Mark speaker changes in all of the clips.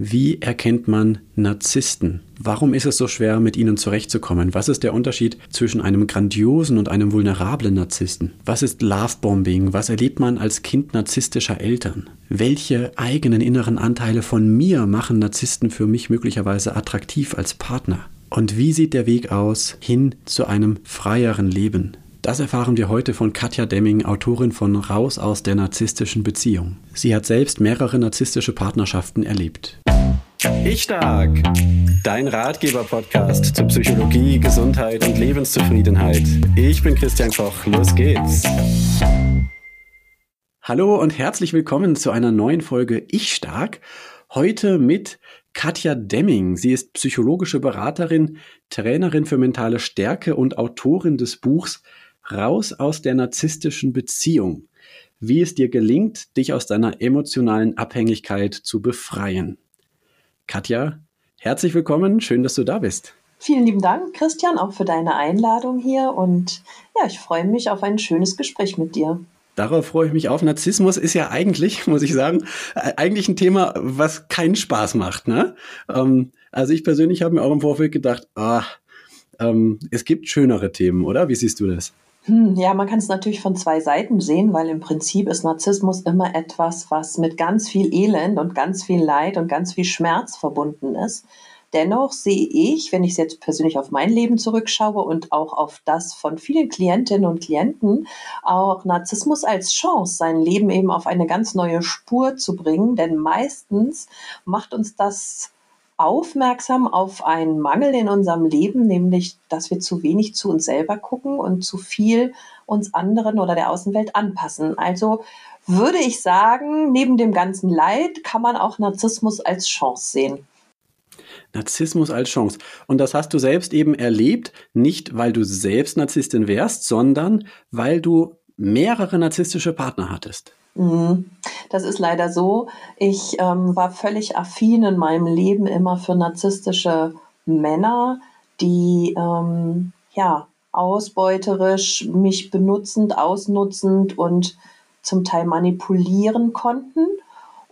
Speaker 1: Wie erkennt man Narzissten? Warum ist es so schwer, mit ihnen zurechtzukommen? Was ist der Unterschied zwischen einem grandiosen und einem vulnerablen Narzissten? Was ist Lovebombing? Was erlebt man als Kind narzisstischer Eltern? Welche eigenen inneren Anteile von mir machen Narzissten für mich möglicherweise attraktiv als Partner? Und wie sieht der Weg aus hin zu einem freieren Leben? Das erfahren wir heute von Katja Demming, Autorin von Raus aus der narzisstischen Beziehung. Sie hat selbst mehrere narzisstische Partnerschaften erlebt. Ich Stark, dein Ratgeber-Podcast zu Psychologie, Gesundheit und Lebenszufriedenheit. Ich bin Christian Koch, los geht's. Hallo und herzlich willkommen zu einer neuen Folge Ich Stark. Heute mit Katja Demming. Sie ist psychologische Beraterin, Trainerin für mentale Stärke und Autorin des Buchs Raus aus der narzisstischen Beziehung. Wie es dir gelingt, dich aus deiner emotionalen Abhängigkeit zu befreien. Katja, herzlich willkommen. Schön, dass du da bist.
Speaker 2: Vielen lieben Dank, Christian, auch für deine Einladung hier. Und ja, ich freue mich auf ein schönes Gespräch mit dir.
Speaker 1: Darauf freue ich mich auf. Narzissmus ist ja eigentlich, muss ich sagen, äh, eigentlich ein Thema, was keinen Spaß macht. Ne? Ähm, also ich persönlich habe mir auch im Vorfeld gedacht, ah, ähm, es gibt schönere Themen, oder? Wie siehst du das?
Speaker 2: Hm, ja, man kann es natürlich von zwei Seiten sehen, weil im Prinzip ist Narzissmus immer etwas, was mit ganz viel Elend und ganz viel Leid und ganz viel Schmerz verbunden ist. Dennoch sehe ich, wenn ich jetzt persönlich auf mein Leben zurückschaue und auch auf das von vielen Klientinnen und Klienten, auch Narzissmus als Chance, sein Leben eben auf eine ganz neue Spur zu bringen. Denn meistens macht uns das aufmerksam auf einen Mangel in unserem Leben, nämlich, dass wir zu wenig zu uns selber gucken und zu viel uns anderen oder der Außenwelt anpassen. Also würde ich sagen, neben dem ganzen Leid kann man auch Narzissmus als Chance sehen.
Speaker 1: Narzissmus als Chance. Und das hast du selbst eben erlebt, nicht weil du selbst Narzisstin wärst, sondern weil du mehrere narzisstische Partner hattest.
Speaker 2: Mhm. Das ist leider so. Ich ähm, war völlig affin in meinem Leben immer für narzisstische Männer, die ähm, ja ausbeuterisch mich benutzend, ausnutzend und zum Teil manipulieren konnten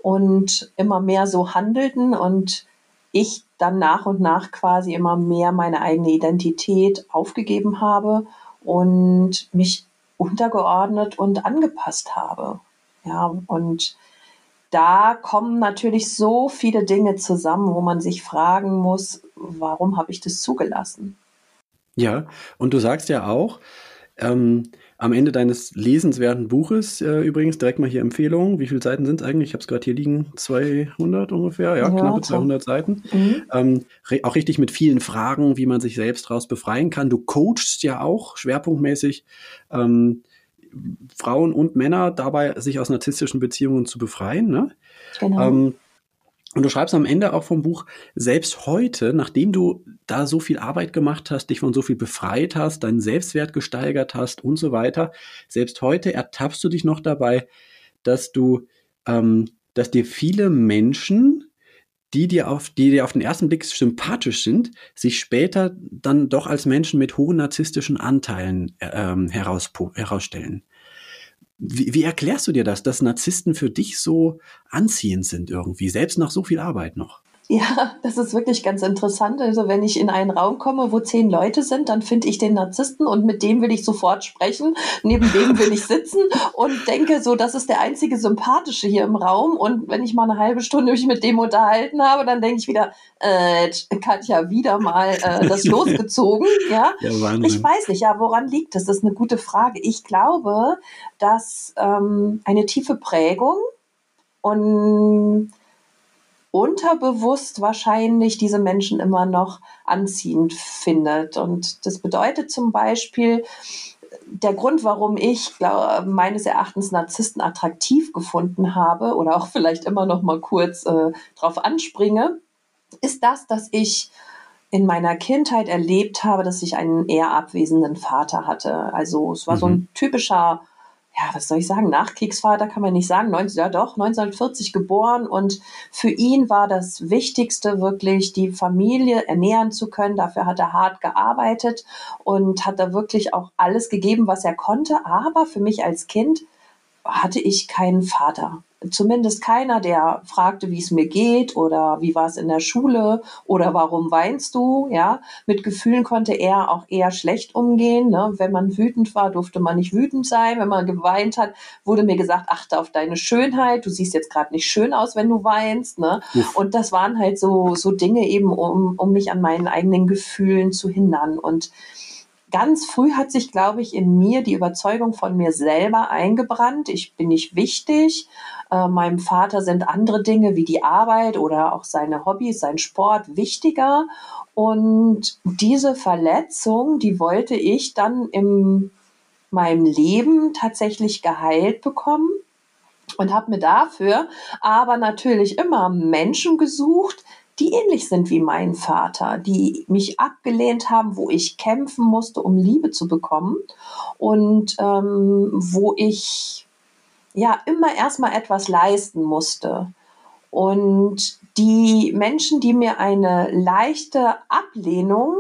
Speaker 2: und immer mehr so handelten und ich dann nach und nach quasi immer mehr meine eigene Identität aufgegeben habe und mich untergeordnet und angepasst habe. Ja, und da kommen natürlich so viele Dinge zusammen, wo man sich fragen muss, warum habe ich das zugelassen?
Speaker 1: Ja, und du sagst ja auch, ähm, am Ende deines lesenswerten Buches, äh, übrigens, direkt mal hier Empfehlungen. Wie viele Seiten sind es eigentlich? Ich habe es gerade hier liegen, 200 ungefähr, ja, ja knappe 200 Seiten. Mhm. Ähm, auch richtig mit vielen Fragen, wie man sich selbst daraus befreien kann. Du coachst ja auch schwerpunktmäßig. Ähm, Frauen und Männer dabei, sich aus narzisstischen Beziehungen zu befreien. Ne? Genau. Ähm, und du schreibst am Ende auch vom Buch, selbst heute, nachdem du da so viel Arbeit gemacht hast, dich von so viel befreit hast, deinen Selbstwert gesteigert hast und so weiter, selbst heute ertappst du dich noch dabei, dass du, ähm, dass dir viele Menschen die dir auf, die dir auf den ersten Blick sympathisch sind, sich später dann doch als Menschen mit hohen narzisstischen Anteilen äh, ähm, heraus, herausstellen. Wie, wie erklärst du dir das, dass Narzissten für dich so anziehend sind irgendwie, selbst nach so viel Arbeit noch?
Speaker 2: Ja, das ist wirklich ganz interessant. Also wenn ich in einen Raum komme, wo zehn Leute sind, dann finde ich den Narzissten und mit dem will ich sofort sprechen. Neben dem will ich sitzen und denke so, das ist der einzige Sympathische hier im Raum. Und wenn ich mal eine halbe Stunde mich mit dem unterhalten habe, dann denke ich wieder, äh, Katja, wieder mal äh, das losgezogen. Ja, ja ich weiß nicht, ja, woran liegt das? Das ist eine gute Frage. Ich glaube, dass ähm, eine tiefe Prägung und unterbewusst wahrscheinlich diese Menschen immer noch anziehend findet. Und das bedeutet zum Beispiel, der Grund, warum ich glaub, meines Erachtens Narzissten attraktiv gefunden habe oder auch vielleicht immer noch mal kurz äh, drauf anspringe, ist das, dass ich in meiner Kindheit erlebt habe, dass ich einen eher abwesenden Vater hatte. Also es war mhm. so ein mhm. typischer ja, was soll ich sagen, Nachkriegsvater kann man nicht sagen, 19, ja doch, 1940 geboren und für ihn war das Wichtigste wirklich, die Familie ernähren zu können. Dafür hat er hart gearbeitet und hat da wirklich auch alles gegeben, was er konnte. Aber für mich als Kind hatte ich keinen Vater. Zumindest keiner, der fragte, wie es mir geht oder wie war es in der Schule oder warum weinst du, ja. Mit Gefühlen konnte er auch eher schlecht umgehen. Ne? Wenn man wütend war, durfte man nicht wütend sein. Wenn man geweint hat, wurde mir gesagt, achte auf deine Schönheit. Du siehst jetzt gerade nicht schön aus, wenn du weinst. Ne? Und das waren halt so, so Dinge eben, um, um mich an meinen eigenen Gefühlen zu hindern. Und ganz früh hat sich, glaube ich, in mir die Überzeugung von mir selber eingebrannt. Ich bin nicht wichtig. Äh, meinem Vater sind andere Dinge wie die Arbeit oder auch seine Hobbys, sein Sport wichtiger. Und diese Verletzung, die wollte ich dann in meinem Leben tatsächlich geheilt bekommen und habe mir dafür aber natürlich immer Menschen gesucht, die ähnlich sind wie mein Vater, die mich abgelehnt haben, wo ich kämpfen musste, um Liebe zu bekommen und ähm, wo ich ja immer erstmal etwas leisten musste. Und die Menschen, die mir eine leichte Ablehnung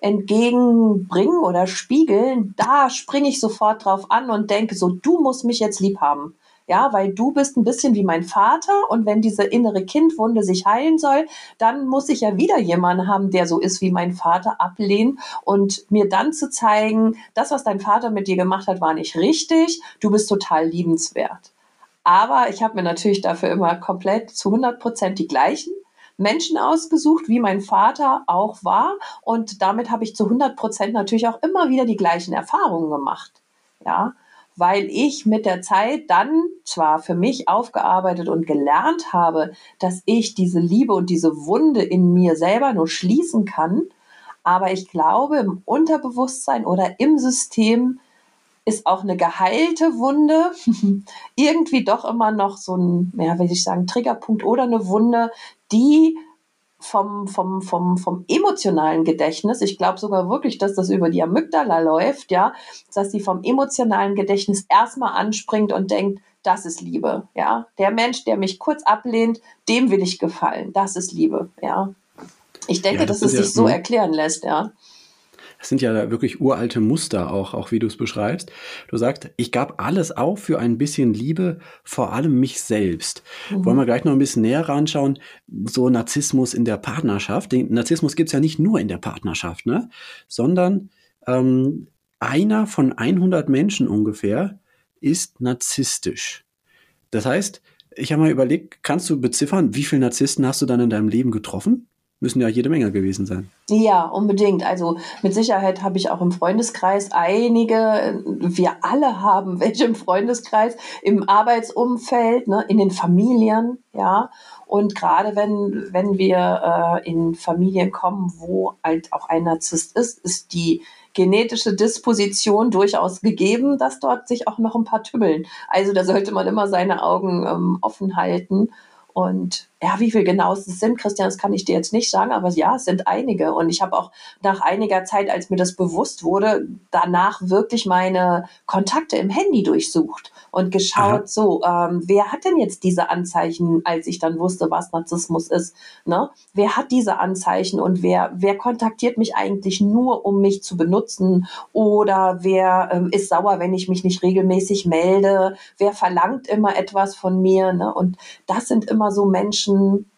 Speaker 2: entgegenbringen oder spiegeln, da springe ich sofort drauf an und denke so, du musst mich jetzt lieb haben ja, weil du bist ein bisschen wie mein Vater und wenn diese innere Kindwunde sich heilen soll, dann muss ich ja wieder jemanden haben, der so ist wie mein Vater, ablehnen und mir dann zu zeigen, das, was dein Vater mit dir gemacht hat, war nicht richtig, du bist total liebenswert. Aber ich habe mir natürlich dafür immer komplett zu 100 Prozent die gleichen Menschen ausgesucht, wie mein Vater auch war. Und damit habe ich zu 100 Prozent natürlich auch immer wieder die gleichen Erfahrungen gemacht. Ja, weil ich mit der Zeit dann zwar für mich aufgearbeitet und gelernt habe, dass ich diese Liebe und diese Wunde in mir selber nur schließen kann, aber ich glaube, im Unterbewusstsein oder im System ist auch eine geheilte Wunde irgendwie doch immer noch so ein, ja, will ich sagen, Triggerpunkt oder eine Wunde, die vom, vom, vom, vom emotionalen Gedächtnis, ich glaube sogar wirklich, dass das über die Amygdala läuft, ja, dass sie vom emotionalen Gedächtnis erstmal anspringt und denkt, das ist Liebe, ja. Der Mensch, der mich kurz ablehnt, dem will ich gefallen. Das ist Liebe, ja. Ich denke, ja, das dass es sich ja, so hm. erklären lässt, ja.
Speaker 1: Das sind ja wirklich uralte Muster auch, auch wie du es beschreibst. Du sagst, ich gab alles auf für ein bisschen Liebe, vor allem mich selbst. Mhm. Wollen wir gleich noch ein bisschen näher ranschauen, so Narzissmus in der Partnerschaft. Den Narzissmus gibt's ja nicht nur in der Partnerschaft, ne? sondern ähm, einer von 100 Menschen ungefähr ist narzisstisch. Das heißt, ich habe mal überlegt, kannst du beziffern, wie viele Narzissten hast du dann in deinem Leben getroffen? Müssen ja jede Menge gewesen sein.
Speaker 2: Ja, unbedingt. Also mit Sicherheit habe ich auch im Freundeskreis einige, wir alle haben welche im Freundeskreis, im Arbeitsumfeld, ne, in den Familien, ja. Und gerade wenn, wenn wir äh, in Familien kommen, wo halt auch ein Narzisst ist, ist die genetische Disposition durchaus gegeben, dass dort sich auch noch ein paar tübeln. Also da sollte man immer seine Augen ähm, offen halten und ja, wie viel genau es sind, Christian, das kann ich dir jetzt nicht sagen, aber ja, es sind einige. Und ich habe auch nach einiger Zeit, als mir das bewusst wurde, danach wirklich meine Kontakte im Handy durchsucht und geschaut, Aha. so, ähm, wer hat denn jetzt diese Anzeichen, als ich dann wusste, was Narzissmus ist? Ne? Wer hat diese Anzeichen und wer, wer kontaktiert mich eigentlich nur, um mich zu benutzen? Oder wer ähm, ist sauer, wenn ich mich nicht regelmäßig melde? Wer verlangt immer etwas von mir? Ne? Und das sind immer so Menschen, Menschen,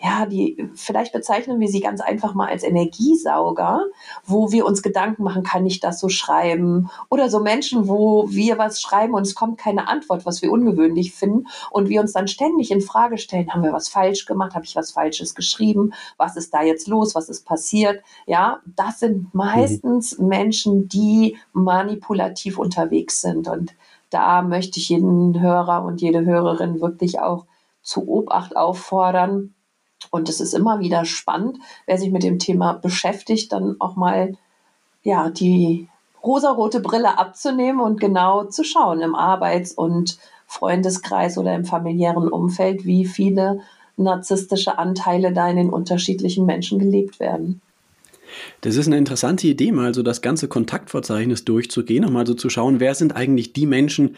Speaker 2: ja, die, vielleicht bezeichnen wir sie ganz einfach mal als Energiesauger, wo wir uns Gedanken machen, kann ich das so schreiben? Oder so Menschen, wo wir was schreiben und es kommt keine Antwort, was wir ungewöhnlich finden und wir uns dann ständig in Frage stellen, haben wir was falsch gemacht? Habe ich was Falsches geschrieben? Was ist da jetzt los? Was ist passiert? Ja, das sind meistens mhm. Menschen, die manipulativ unterwegs sind und da möchte ich jeden Hörer und jede Hörerin wirklich auch zu Obacht auffordern. Und es ist immer wieder spannend, wer sich mit dem Thema beschäftigt, dann auch mal ja, die rosarote Brille abzunehmen und genau zu schauen im Arbeits- und Freundeskreis oder im familiären Umfeld, wie viele narzisstische Anteile da in den unterschiedlichen Menschen gelebt werden.
Speaker 1: Das ist eine interessante Idee, mal so das ganze Kontaktverzeichnis durchzugehen und mal so zu schauen, wer sind eigentlich die Menschen,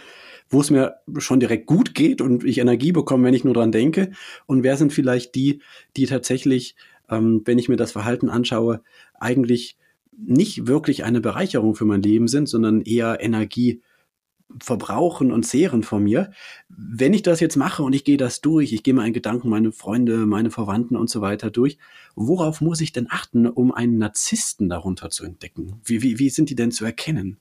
Speaker 1: wo es mir schon direkt gut geht und ich Energie bekomme, wenn ich nur dran denke? Und wer sind vielleicht die, die tatsächlich, ähm, wenn ich mir das Verhalten anschaue, eigentlich nicht wirklich eine Bereicherung für mein Leben sind, sondern eher Energie verbrauchen und zehren von mir. Wenn ich das jetzt mache und ich gehe das durch, ich gehe meinen Gedanken, meine Freunde, meine Verwandten und so weiter durch, worauf muss ich denn achten, um einen Narzissten darunter zu entdecken? Wie, wie, wie sind die denn zu erkennen?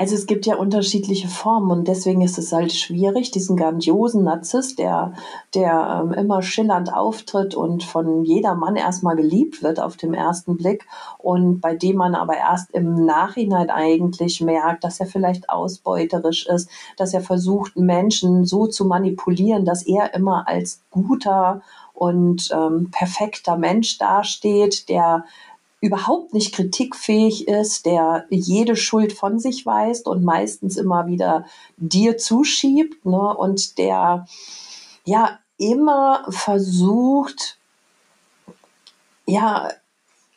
Speaker 2: Also es gibt ja unterschiedliche Formen und deswegen ist es halt schwierig, diesen grandiosen Narzisst, der, der ähm, immer schillernd auftritt und von jedermann erstmal geliebt wird auf dem ersten Blick und bei dem man aber erst im Nachhinein eigentlich merkt, dass er vielleicht ausbeuterisch ist, dass er versucht, Menschen so zu manipulieren, dass er immer als guter und ähm, perfekter Mensch dasteht, der überhaupt nicht kritikfähig ist, der jede Schuld von sich weist und meistens immer wieder dir zuschiebt ne? und der ja immer versucht, ja,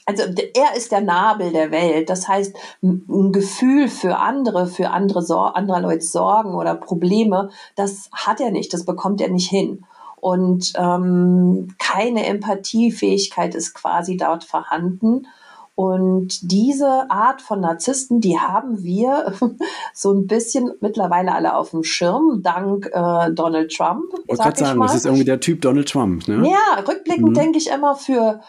Speaker 2: also er ist der Nabel der Welt. Das heißt, ein Gefühl für andere, für andere, Sor anderer Leute Sorgen oder Probleme, das hat er nicht, das bekommt er nicht hin und ähm, keine Empathiefähigkeit ist quasi dort vorhanden. Und diese Art von Narzissten, die haben wir so ein bisschen mittlerweile alle auf dem Schirm, dank äh, Donald Trump.
Speaker 1: Ich wollte gerade sagen, mal. das ist irgendwie der Typ Donald Trump. Ne?
Speaker 2: Ja, rückblickend mhm. denke ich immer für,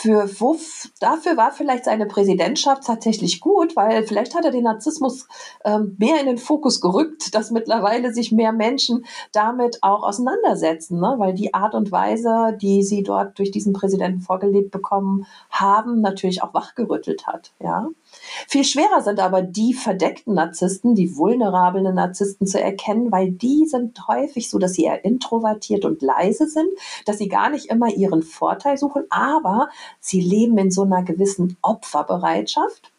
Speaker 2: für wo, dafür war vielleicht seine Präsidentschaft tatsächlich gut, weil vielleicht hat er den Narzissmus ähm, mehr in den Fokus gerückt, dass mittlerweile sich mehr Menschen damit auch auseinandersetzen, ne? weil die Art und Weise, die sie dort durch diesen Präsidenten vorgelebt bekommen haben, natürlich auch wachgerüttelt hat. Ja. Viel schwerer sind aber die verdeckten Narzissten, die vulnerablen Narzissten zu erkennen, weil die sind häufig so, dass sie eher introvertiert und leise sind, dass sie gar nicht immer ihren Vorteil suchen, aber sie leben in so einer gewissen Opferbereitschaft.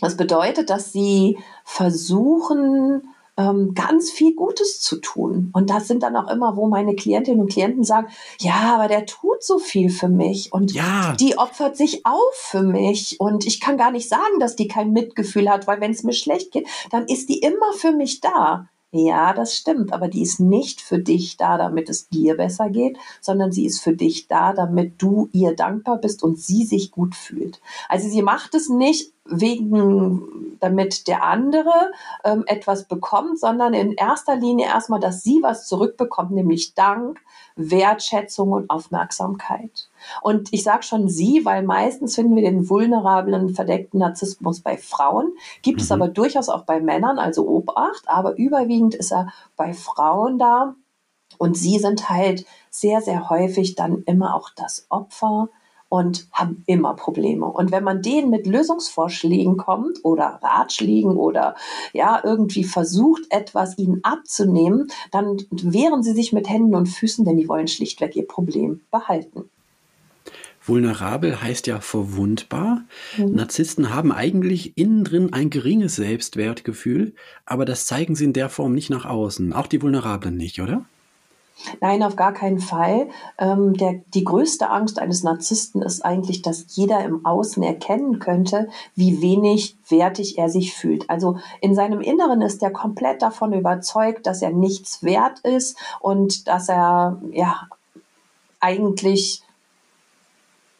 Speaker 2: Das bedeutet, dass sie versuchen, ähm, ganz viel Gutes zu tun. Und das sind dann auch immer, wo meine Klientinnen und Klienten sagen, ja, aber der tut so viel für mich und ja. die opfert sich auf für mich und ich kann gar nicht sagen, dass die kein Mitgefühl hat, weil wenn es mir schlecht geht, dann ist die immer für mich da. Ja, das stimmt, aber die ist nicht für dich da, damit es dir besser geht, sondern sie ist für dich da, damit du ihr dankbar bist und sie sich gut fühlt. Also sie macht es nicht wegen, damit der andere ähm, etwas bekommt, sondern in erster Linie erstmal, dass sie was zurückbekommt, nämlich Dank, Wertschätzung und Aufmerksamkeit. Und ich sage schon sie, weil meistens finden wir den vulnerablen, verdeckten Narzissmus bei Frauen, gibt mhm. es aber durchaus auch bei Männern, also Obacht, aber überwiegend ist er bei Frauen da. Und sie sind halt sehr, sehr häufig dann immer auch das Opfer, und haben immer Probleme. Und wenn man denen mit Lösungsvorschlägen kommt oder Ratschlägen oder ja, irgendwie versucht, etwas ihnen abzunehmen, dann wehren sie sich mit Händen und Füßen, denn die wollen schlichtweg ihr Problem behalten.
Speaker 1: Vulnerabel heißt ja verwundbar. Mhm. Narzissten haben eigentlich innen drin ein geringes Selbstwertgefühl, aber das zeigen sie in der Form nicht nach außen. Auch die Vulnerablen nicht, oder?
Speaker 2: Nein, auf gar keinen Fall. Ähm, der, die größte Angst eines Narzissten ist eigentlich, dass jeder im Außen erkennen könnte, wie wenig wertig er sich fühlt. Also in seinem Inneren ist er komplett davon überzeugt, dass er nichts wert ist und dass er ja eigentlich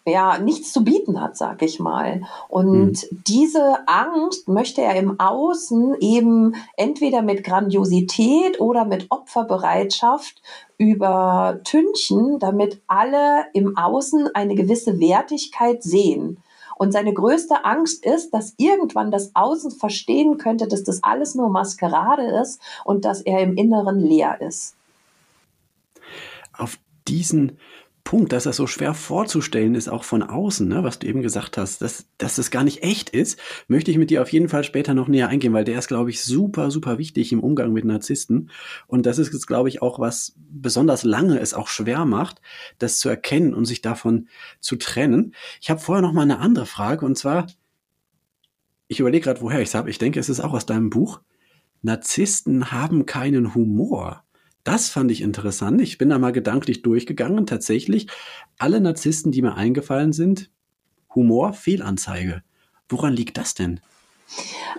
Speaker 2: ja, nichts zu bieten hat, sag ich mal. Und mhm. diese Angst möchte er im Außen eben entweder mit Grandiosität oder mit Opferbereitschaft übertünchen, damit alle im Außen eine gewisse Wertigkeit sehen. Und seine größte Angst ist, dass irgendwann das Außen verstehen könnte, dass das alles nur Maskerade ist und dass er im Inneren leer ist.
Speaker 1: Auf diesen Punkt, dass das so schwer vorzustellen ist, auch von außen, ne, was du eben gesagt hast, dass, dass das gar nicht echt ist, möchte ich mit dir auf jeden Fall später noch näher eingehen, weil der ist, glaube ich, super, super wichtig im Umgang mit Narzissten. Und das ist jetzt, glaube ich, auch was besonders lange es auch schwer macht, das zu erkennen und sich davon zu trennen. Ich habe vorher noch mal eine andere Frage und zwar, ich überlege gerade, woher ich es habe. Ich denke, es ist auch aus deinem Buch. Narzissten haben keinen Humor. Das fand ich interessant. Ich bin da mal gedanklich durchgegangen. Tatsächlich, alle Narzissten, die mir eingefallen sind, Humor, Fehlanzeige. Woran liegt das denn?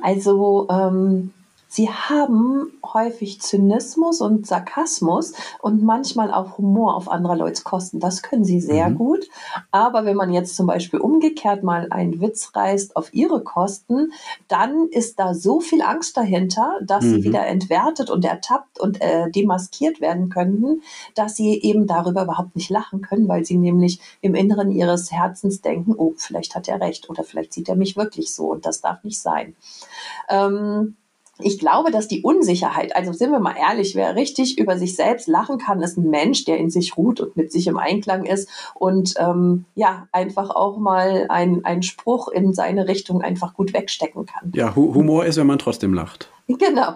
Speaker 2: Also, ähm, sie haben häufig Zynismus und Sarkasmus und manchmal auch Humor auf anderer Leute Kosten. Das können sie sehr mhm. gut. Aber wenn man jetzt zum Beispiel umgekehrt mal einen Witz reißt auf ihre Kosten, dann ist da so viel Angst dahinter, dass mhm. sie wieder entwertet und ertappt und äh, demaskiert werden könnten, dass sie eben darüber überhaupt nicht lachen können, weil sie nämlich im Inneren ihres Herzens denken, oh, vielleicht hat er recht oder vielleicht sieht er mich wirklich so und das darf nicht sein. Ähm, ich glaube, dass die Unsicherheit, also sind wir mal ehrlich, wer richtig über sich selbst lachen kann, ist ein Mensch, der in sich ruht und mit sich im Einklang ist und ähm, ja, einfach auch mal einen Spruch in seine Richtung einfach gut wegstecken kann.
Speaker 1: Ja, Humor ist, wenn man trotzdem lacht.
Speaker 2: Genau.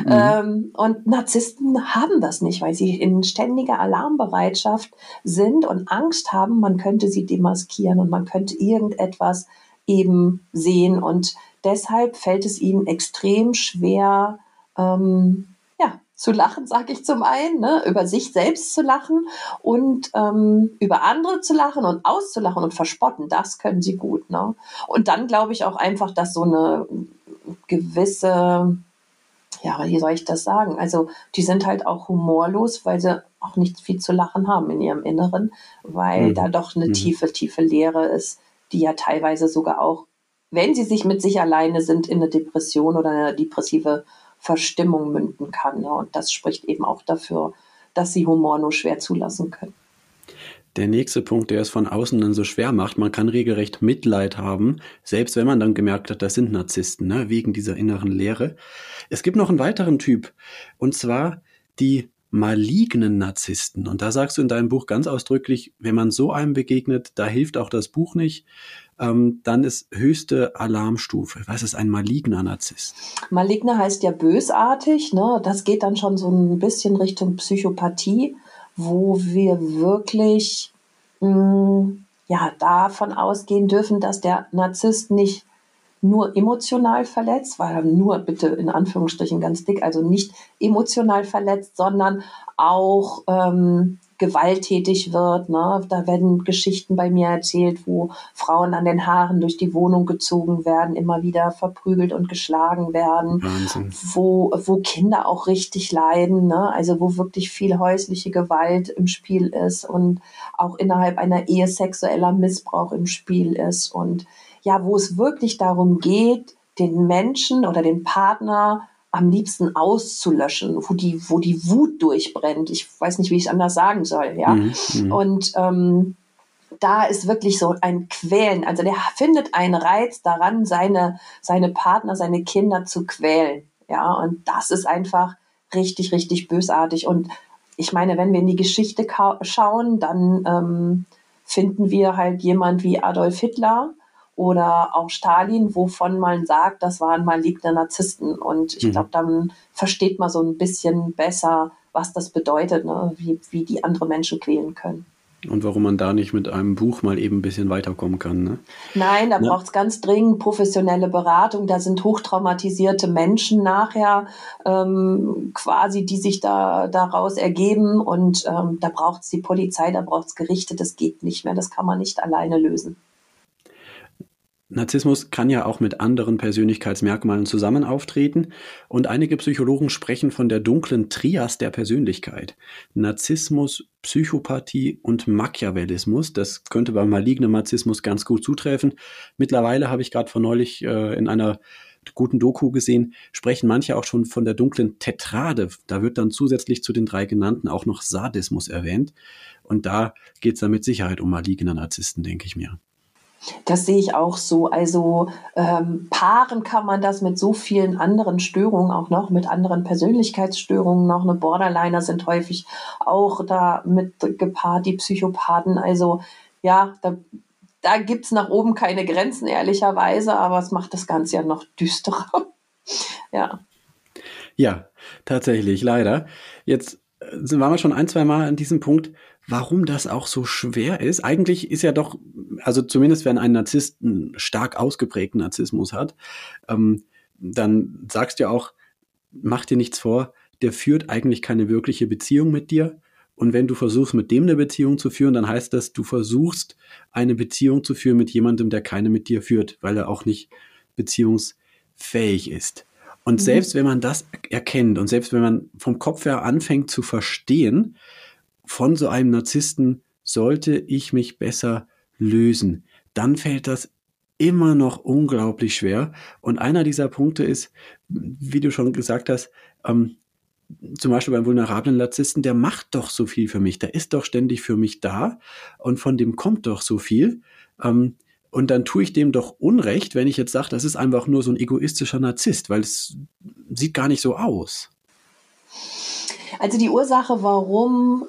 Speaker 2: Mhm. Ähm, und Narzissten haben das nicht, weil sie in ständiger Alarmbereitschaft sind und Angst haben, man könnte sie demaskieren und man könnte irgendetwas eben sehen und deshalb fällt es ihnen extrem schwer, ähm, ja, zu lachen, sage ich zum einen, ne? über sich selbst zu lachen und ähm, über andere zu lachen und auszulachen und verspotten, das können sie gut. Ne? Und dann glaube ich auch einfach, dass so eine gewisse, ja, wie soll ich das sagen? Also die sind halt auch humorlos, weil sie auch nicht viel zu lachen haben in ihrem Inneren, weil mhm. da doch eine mhm. tiefe, tiefe Leere ist, die ja teilweise sogar auch wenn sie sich mit sich alleine sind, in eine Depression oder eine depressive Verstimmung münden kann. Ja. Und das spricht eben auch dafür, dass sie Humor nur schwer zulassen können.
Speaker 1: Der nächste Punkt, der es von außen dann so schwer macht, man kann regelrecht Mitleid haben, selbst wenn man dann gemerkt hat, das sind Narzissten, ne, wegen dieser inneren Leere. Es gibt noch einen weiteren Typ, und zwar die malignen Narzissten. Und da sagst du in deinem Buch ganz ausdrücklich, wenn man so einem begegnet, da hilft auch das Buch nicht, ähm, dann ist höchste Alarmstufe. Was ist ein maligner Narzisst?
Speaker 2: Maligner heißt ja bösartig. Ne? Das geht dann schon so ein bisschen Richtung Psychopathie, wo wir wirklich mh, mm, ja, davon ausgehen dürfen, dass der Narzisst nicht nur emotional verletzt, weil nur bitte in Anführungsstrichen ganz dick, also nicht emotional verletzt, sondern auch ähm, gewalttätig wird. Ne? Da werden Geschichten bei mir erzählt, wo Frauen an den Haaren durch die Wohnung gezogen werden, immer wieder verprügelt und geschlagen werden, Wahnsinn. wo, wo Kinder auch richtig leiden, ne? also wo wirklich viel häusliche Gewalt im Spiel ist und auch innerhalb einer Ehe sexueller Missbrauch im Spiel ist und ja, wo es wirklich darum geht, den Menschen oder den Partner am liebsten auszulöschen, wo die, wo die Wut durchbrennt. Ich weiß nicht, wie ich es anders sagen soll, ja. Mhm, mhm, und ähm, da ist wirklich so ein Quälen. Also der findet einen Reiz daran, seine, seine Partner, seine Kinder zu quälen. Ja, und das ist einfach richtig, richtig bösartig. Und ich meine, wenn wir in die Geschichte schauen, dann ähm, finden wir halt jemand wie Adolf Hitler, oder auch Stalin, wovon man sagt, das waren maligne Narzissten. Und ich mhm. glaube, dann versteht man so ein bisschen besser, was das bedeutet, ne? wie, wie die andere Menschen quälen können.
Speaker 1: Und warum man da nicht mit einem Buch mal eben ein bisschen weiterkommen kann. Ne?
Speaker 2: Nein, da braucht es ganz dringend professionelle Beratung. Da sind hochtraumatisierte Menschen nachher ähm, quasi, die sich da daraus ergeben. Und ähm, da braucht es die Polizei, da braucht es Gerichte. Das geht nicht mehr. Das kann man nicht alleine lösen.
Speaker 1: Narzissmus kann ja auch mit anderen Persönlichkeitsmerkmalen zusammen auftreten und einige Psychologen sprechen von der dunklen Trias der Persönlichkeit. Narzissmus, Psychopathie und Machiavellismus. Das könnte beim malignen Narzissmus ganz gut zutreffen. Mittlerweile habe ich gerade vor neulich äh, in einer guten Doku gesehen, sprechen manche auch schon von der dunklen Tetrade. Da wird dann zusätzlich zu den drei genannten auch noch Sadismus erwähnt. Und da geht es dann mit Sicherheit um maligne Narzissten, denke ich mir.
Speaker 2: Das sehe ich auch so. Also ähm, paaren kann man das mit so vielen anderen Störungen auch noch, mit anderen Persönlichkeitsstörungen noch. Eine Borderliner sind häufig auch da mit gepaart, die Psychopathen. Also ja, da, da gibt es nach oben keine Grenzen, ehrlicherweise, aber es macht das Ganze ja noch düsterer. ja.
Speaker 1: Ja, tatsächlich, leider. Jetzt äh, waren wir schon ein, zwei Mal an diesem Punkt warum das auch so schwer ist. Eigentlich ist ja doch, also zumindest wenn ein Narzisst einen stark ausgeprägten Narzissmus hat, ähm, dann sagst du ja auch, mach dir nichts vor, der führt eigentlich keine wirkliche Beziehung mit dir. Und wenn du versuchst, mit dem eine Beziehung zu führen, dann heißt das, du versuchst, eine Beziehung zu führen mit jemandem, der keine mit dir führt, weil er auch nicht beziehungsfähig ist. Und mhm. selbst wenn man das erkennt und selbst wenn man vom Kopf her anfängt zu verstehen, von so einem Narzissten sollte ich mich besser lösen, dann fällt das immer noch unglaublich schwer. Und einer dieser Punkte ist, wie du schon gesagt hast, ähm, zum Beispiel beim vulnerablen Narzissten, der macht doch so viel für mich, der ist doch ständig für mich da und von dem kommt doch so viel. Ähm, und dann tue ich dem doch Unrecht, wenn ich jetzt sage, das ist einfach nur so ein egoistischer Narzisst, weil es sieht gar nicht so aus.
Speaker 2: Also die Ursache, warum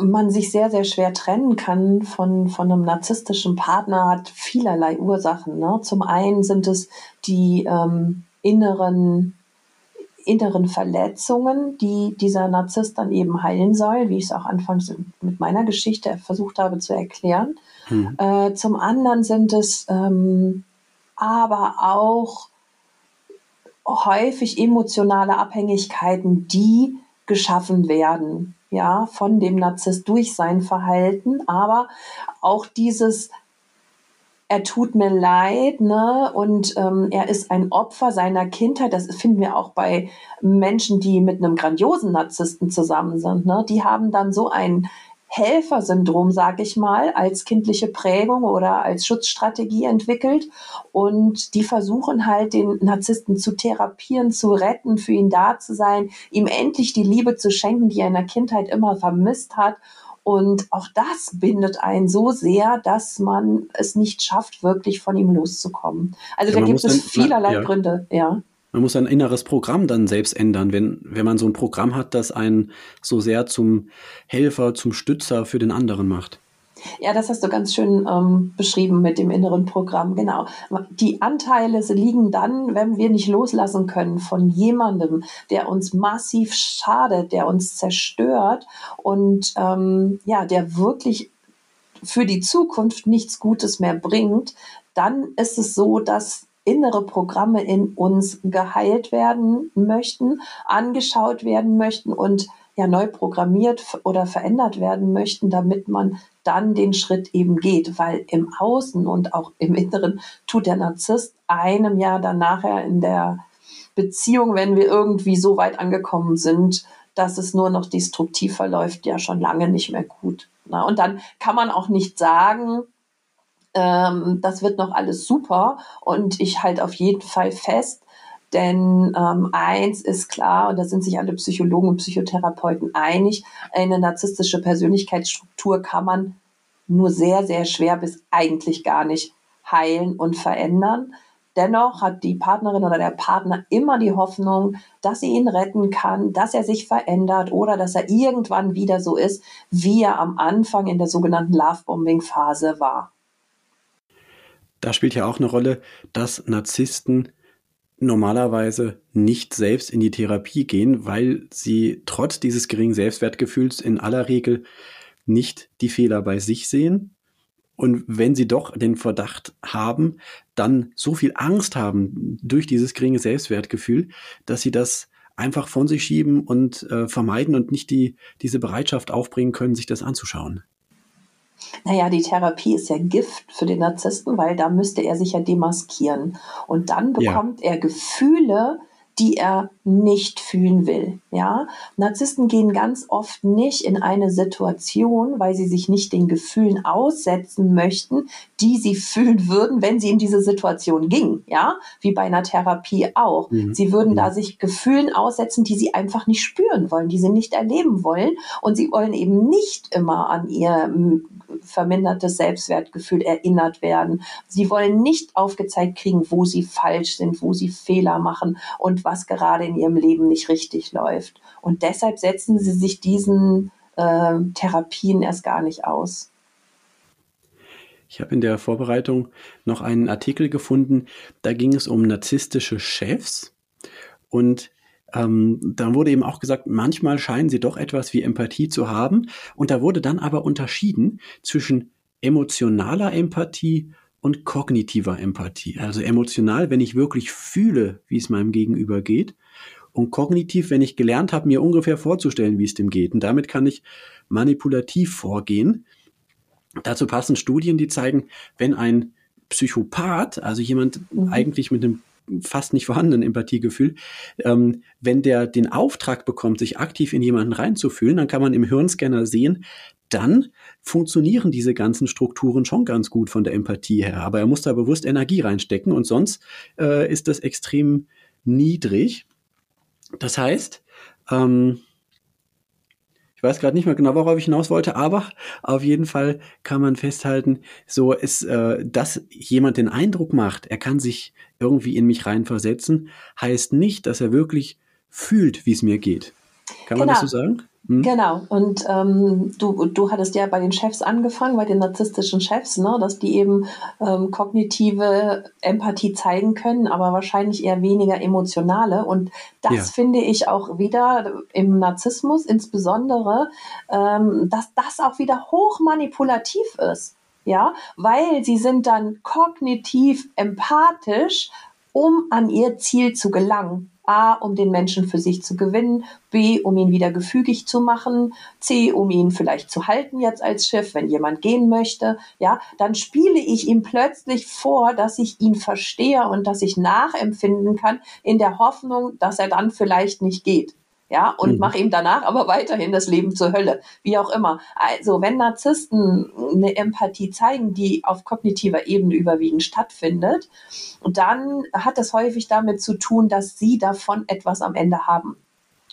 Speaker 2: man sich sehr, sehr schwer trennen kann von, von einem narzisstischen Partner, hat vielerlei Ursachen. Ne? Zum einen sind es die ähm, inneren inneren Verletzungen, die dieser Narzisst dann eben heilen soll, wie ich es auch anfangs mit meiner Geschichte versucht habe zu erklären. Mhm. Äh, zum anderen sind es ähm, aber auch häufig emotionale Abhängigkeiten, die geschaffen werden, ja, von dem Narzisst durch sein Verhalten, aber auch dieses er tut mir leid, ne? Und ähm, er ist ein Opfer seiner Kindheit. Das finden wir auch bei Menschen, die mit einem grandiosen Narzissten zusammen sind. Ne? Die haben dann so ein Helfersyndrom, sag ich mal, als kindliche Prägung oder als Schutzstrategie entwickelt. Und die versuchen halt, den Narzissten zu therapieren, zu retten, für ihn da zu sein, ihm endlich die Liebe zu schenken, die er in der Kindheit immer vermisst hat und auch das bindet einen so sehr, dass man es nicht schafft, wirklich von ihm loszukommen. Also ja, da gibt es vielerlei ja. Gründe, ja.
Speaker 1: Man muss ein inneres Programm dann selbst ändern, wenn, wenn man so ein Programm hat, das einen so sehr zum Helfer, zum Stützer für den anderen macht.
Speaker 2: Ja, das hast du ganz schön ähm, beschrieben mit dem inneren Programm. Genau. Die Anteile liegen dann, wenn wir nicht loslassen können von jemandem, der uns massiv schadet, der uns zerstört und ähm, ja, der wirklich für die Zukunft nichts Gutes mehr bringt, dann ist es so, dass innere Programme in uns geheilt werden möchten, angeschaut werden möchten und ja neu programmiert oder verändert werden möchten, damit man dann den Schritt eben geht, weil im Außen und auch im Inneren tut der Narzisst einem Jahr dann nachher in der Beziehung, wenn wir irgendwie so weit angekommen sind, dass es nur noch destruktiv verläuft, ja schon lange nicht mehr gut. Na, und dann kann man auch nicht sagen, ähm, das wird noch alles super und ich halte auf jeden Fall fest, denn ähm, eins ist klar, und da sind sich alle Psychologen und Psychotherapeuten einig, eine narzisstische Persönlichkeitsstruktur kann man nur sehr, sehr schwer bis eigentlich gar nicht heilen und verändern. Dennoch hat die Partnerin oder der Partner immer die Hoffnung, dass sie ihn retten kann, dass er sich verändert oder dass er irgendwann wieder so ist, wie er am Anfang in der sogenannten Lovebombing-Phase war.
Speaker 1: Da spielt ja auch eine Rolle, dass Narzissten normalerweise nicht selbst in die Therapie gehen, weil sie trotz dieses geringen Selbstwertgefühls in aller Regel nicht die Fehler bei sich sehen. Und wenn sie doch den Verdacht haben, dann so viel Angst haben durch dieses geringe Selbstwertgefühl, dass sie das einfach von sich schieben und äh, vermeiden und nicht die, diese Bereitschaft aufbringen können, sich das anzuschauen.
Speaker 2: Naja, die Therapie ist ja Gift für den Narzissten, weil da müsste er sich ja demaskieren. Und dann bekommt ja. er Gefühle, die er nicht fühlen will. Ja, Narzissten gehen ganz oft nicht in eine Situation, weil sie sich nicht den Gefühlen aussetzen möchten, die sie fühlen würden, wenn sie in diese Situation gingen. Ja, wie bei einer Therapie auch. Mhm. Sie würden mhm. da sich Gefühlen aussetzen, die sie einfach nicht spüren wollen, die sie nicht erleben wollen. Und sie wollen eben nicht immer an ihr vermindertes Selbstwertgefühl erinnert werden. Sie wollen nicht aufgezeigt kriegen, wo sie falsch sind, wo sie Fehler machen und was gerade in ihrem Leben nicht richtig läuft. Und deshalb setzen sie sich diesen äh, Therapien erst gar nicht aus.
Speaker 1: Ich habe in der Vorbereitung noch einen Artikel gefunden, da ging es um narzisstische Chefs und ähm, dann wurde eben auch gesagt, manchmal scheinen sie doch etwas wie Empathie zu haben. Und da wurde dann aber unterschieden zwischen emotionaler Empathie und kognitiver Empathie. Also emotional, wenn ich wirklich fühle, wie es meinem Gegenüber geht. Und kognitiv, wenn ich gelernt habe, mir ungefähr vorzustellen, wie es dem geht. Und damit kann ich manipulativ vorgehen. Dazu passen Studien, die zeigen, wenn ein Psychopath, also jemand mhm. eigentlich mit einem fast nicht vorhandenen Empathiegefühl. Ähm, wenn der den Auftrag bekommt, sich aktiv in jemanden reinzufühlen, dann kann man im Hirnscanner sehen, dann funktionieren diese ganzen Strukturen schon ganz gut von der Empathie her. Aber er muss da bewusst Energie reinstecken und sonst äh, ist das extrem niedrig. Das heißt, ähm, weiß gerade nicht mehr genau, worauf ich hinaus wollte, aber auf jeden Fall kann man festhalten, so ist, äh, dass jemand den Eindruck macht, er kann sich irgendwie in mich reinversetzen, heißt nicht, dass er wirklich fühlt, wie es mir geht. Kann genau. man das genau. so sagen?
Speaker 2: Hm? Genau. Und ähm, du, du hattest ja bei den Chefs angefangen, bei den narzisstischen Chefs, ne, dass die eben ähm, kognitive Empathie zeigen können, aber wahrscheinlich eher weniger emotionale. Und das ja. finde ich auch wieder im Narzissmus insbesondere, ähm, dass das auch wieder hochmanipulativ ist. Ja, weil sie sind dann kognitiv empathisch, um an ihr Ziel zu gelangen. A, um den Menschen für sich zu gewinnen, B, um ihn wieder gefügig zu machen, C, um ihn vielleicht zu halten jetzt als Schiff, wenn jemand gehen möchte, ja, dann spiele ich ihm plötzlich vor, dass ich ihn verstehe und dass ich nachempfinden kann in der Hoffnung, dass er dann vielleicht nicht geht ja, und mhm. mache ihm danach aber weiterhin das Leben zur Hölle, wie auch immer. Also, wenn Narzissten eine Empathie zeigen, die auf kognitiver Ebene überwiegend stattfindet, dann hat das häufig damit zu tun, dass sie davon etwas am Ende haben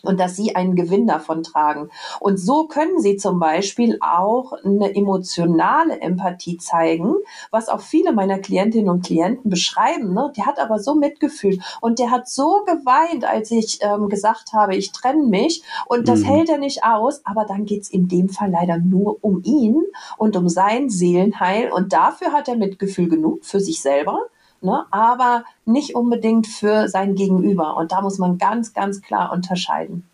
Speaker 2: und dass sie einen Gewinn davon tragen. Und so können sie zum Beispiel auch eine emotionale Empathie zeigen, was auch viele meiner Klientinnen und Klienten beschreiben. Ne? Der hat aber so Mitgefühl und der hat so geweint, als ich ähm, gesagt habe, ich trenne mich und das mhm. hält er nicht aus. Aber dann geht's in dem Fall leider nur um ihn und um sein Seelenheil und dafür hat er Mitgefühl genug für sich selber ne? aber nicht unbedingt für sein Gegenüber. Und da muss man ganz, ganz klar unterscheiden.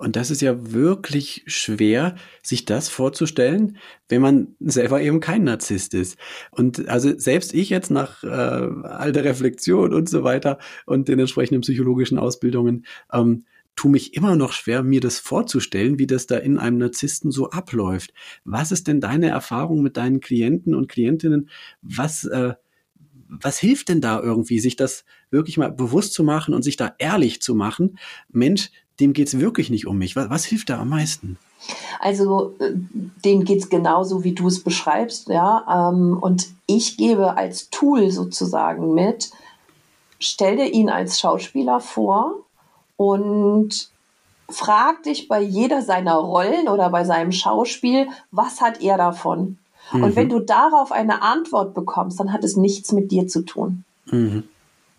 Speaker 1: Und das ist ja wirklich schwer, sich das vorzustellen, wenn man selber eben kein Narzisst ist. Und also selbst ich jetzt nach äh, all der Reflexion und so weiter und den entsprechenden psychologischen Ausbildungen, ähm, tue mich immer noch schwer, mir das vorzustellen, wie das da in einem Narzissten so abläuft. Was ist denn deine Erfahrung mit deinen Klienten und Klientinnen? Was äh, was hilft denn da irgendwie, sich das wirklich mal bewusst zu machen und sich da ehrlich zu machen? Mensch, dem geht's wirklich nicht um mich. Was, was hilft da am meisten?
Speaker 2: Also äh, denen geht es genauso, wie du es beschreibst, ja. Ähm, und ich gebe als Tool sozusagen mit, stell dir ihn als Schauspieler vor und frag dich bei jeder seiner Rollen oder bei seinem Schauspiel, was hat er davon? Mhm. Und wenn mhm. du darauf eine Antwort bekommst, dann hat es nichts mit dir zu tun. Mhm.